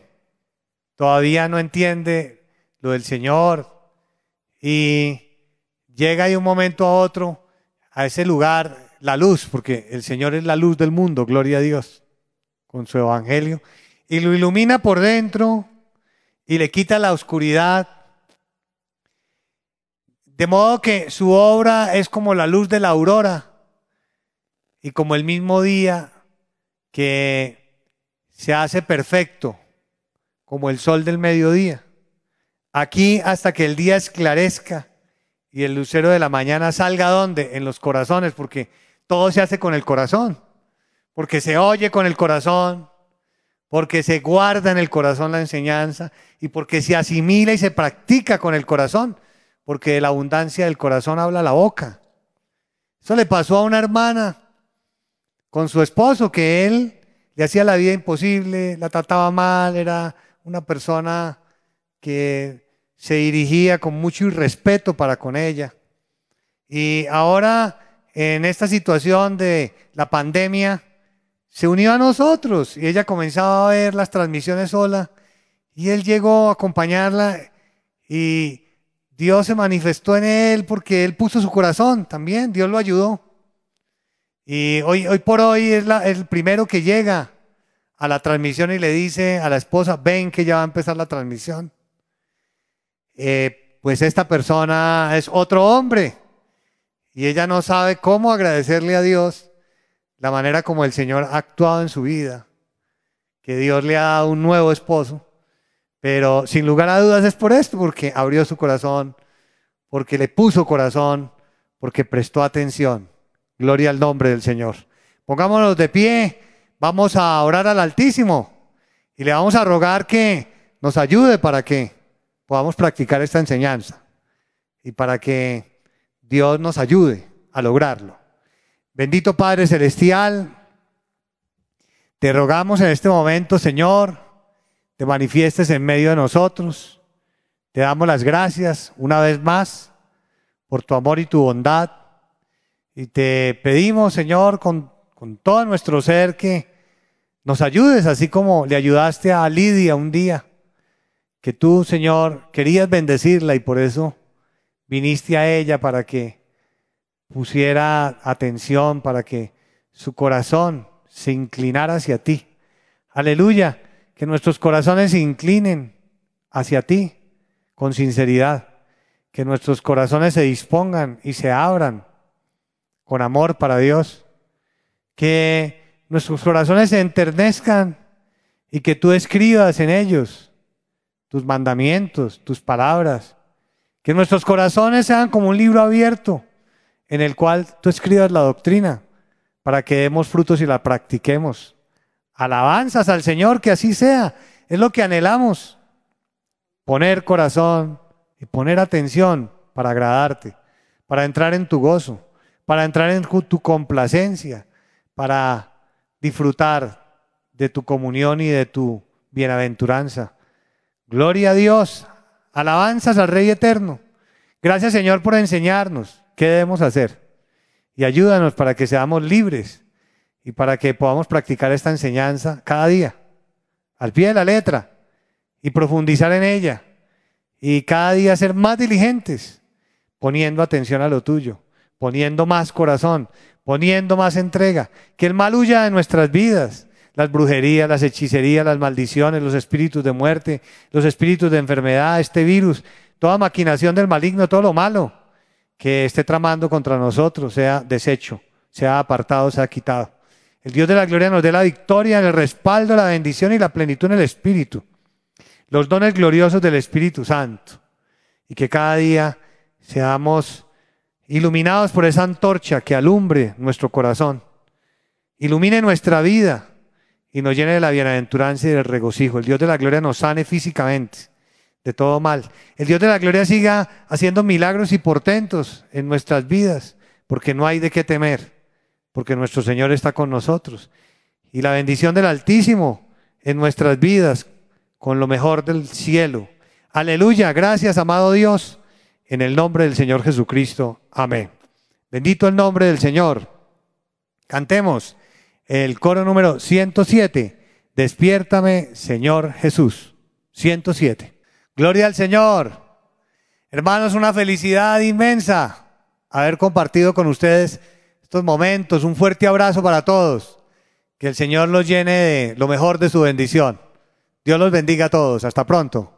todavía no entiende lo del Señor. Y llega de un momento a otro a ese lugar la luz, porque el Señor es la luz del mundo, gloria a Dios, con su evangelio, y lo ilumina por dentro y le quita la oscuridad. De modo que su obra es como la luz de la aurora y como el mismo día que se hace perfecto como el sol del mediodía. Aquí hasta que el día esclarezca y el lucero de la mañana salga donde? En los corazones, porque todo se hace con el corazón, porque se oye con el corazón, porque se guarda en el corazón la enseñanza y porque se asimila y se practica con el corazón, porque de la abundancia del corazón habla la boca. Eso le pasó a una hermana con su esposo, que él le hacía la vida imposible, la trataba mal, era una persona que se dirigía con mucho irrespeto para con ella. Y ahora, en esta situación de la pandemia, se unió a nosotros y ella comenzaba a ver las transmisiones sola y él llegó a acompañarla y Dios se manifestó en él porque él puso su corazón también, Dios lo ayudó. Y hoy, hoy por hoy es el primero que llega a la transmisión y le dice a la esposa, ven que ya va a empezar la transmisión. Eh, pues esta persona es otro hombre y ella no sabe cómo agradecerle a Dios la manera como el Señor ha actuado en su vida, que Dios le ha dado un nuevo esposo, pero sin lugar a dudas es por esto, porque abrió su corazón, porque le puso corazón, porque prestó atención. Gloria al nombre del Señor. Pongámonos de pie, vamos a orar al Altísimo y le vamos a rogar que nos ayude para que podamos practicar esta enseñanza y para que Dios nos ayude a lograrlo. Bendito Padre Celestial, te rogamos en este momento, Señor, te manifiestes en medio de nosotros. Te damos las gracias una vez más por tu amor y tu bondad. Y te pedimos, Señor, con, con todo nuestro ser, que nos ayudes, así como le ayudaste a Lidia un día, que tú, Señor, querías bendecirla y por eso viniste a ella para que pusiera atención, para que su corazón se inclinara hacia ti. Aleluya, que nuestros corazones se inclinen hacia ti con sinceridad, que nuestros corazones se dispongan y se abran con amor para Dios, que nuestros corazones se enternezcan y que tú escribas en ellos tus mandamientos, tus palabras, que nuestros corazones sean como un libro abierto en el cual tú escribas la doctrina para que demos frutos y la practiquemos. Alabanzas al Señor, que así sea. Es lo que anhelamos. Poner corazón y poner atención para agradarte, para entrar en tu gozo, para entrar en tu complacencia, para disfrutar de tu comunión y de tu bienaventuranza. Gloria a Dios. Alabanzas al Rey Eterno. Gracias Señor por enseñarnos qué debemos hacer. Y ayúdanos para que seamos libres y para que podamos practicar esta enseñanza cada día, al pie de la letra, y profundizar en ella. Y cada día ser más diligentes, poniendo atención a lo tuyo, poniendo más corazón, poniendo más entrega. Que el mal huya de nuestras vidas. Las brujerías, las hechicerías, las maldiciones, los espíritus de muerte, los espíritus de enfermedad, este virus, toda maquinación del maligno, todo lo malo que esté tramando contra nosotros sea deshecho, sea apartado, sea quitado. El Dios de la gloria nos dé la victoria, el respaldo, la bendición y la plenitud en el Espíritu. Los dones gloriosos del Espíritu Santo. Y que cada día seamos iluminados por esa antorcha que alumbre nuestro corazón. Ilumine nuestra vida y nos llene de la bienaventuranza y del regocijo. El Dios de la gloria nos sane físicamente de todo mal. El Dios de la gloria siga haciendo milagros y portentos en nuestras vidas, porque no hay de qué temer, porque nuestro Señor está con nosotros. Y la bendición del Altísimo en nuestras vidas, con lo mejor del cielo. Aleluya, gracias, amado Dios, en el nombre del Señor Jesucristo. Amén. Bendito el nombre del Señor. Cantemos el coro número 107. Despiértame, Señor Jesús. 107. Gloria al Señor. Hermanos, una felicidad inmensa haber compartido con ustedes estos momentos. Un fuerte abrazo para todos. Que el Señor los llene de lo mejor de su bendición. Dios los bendiga a todos. Hasta pronto.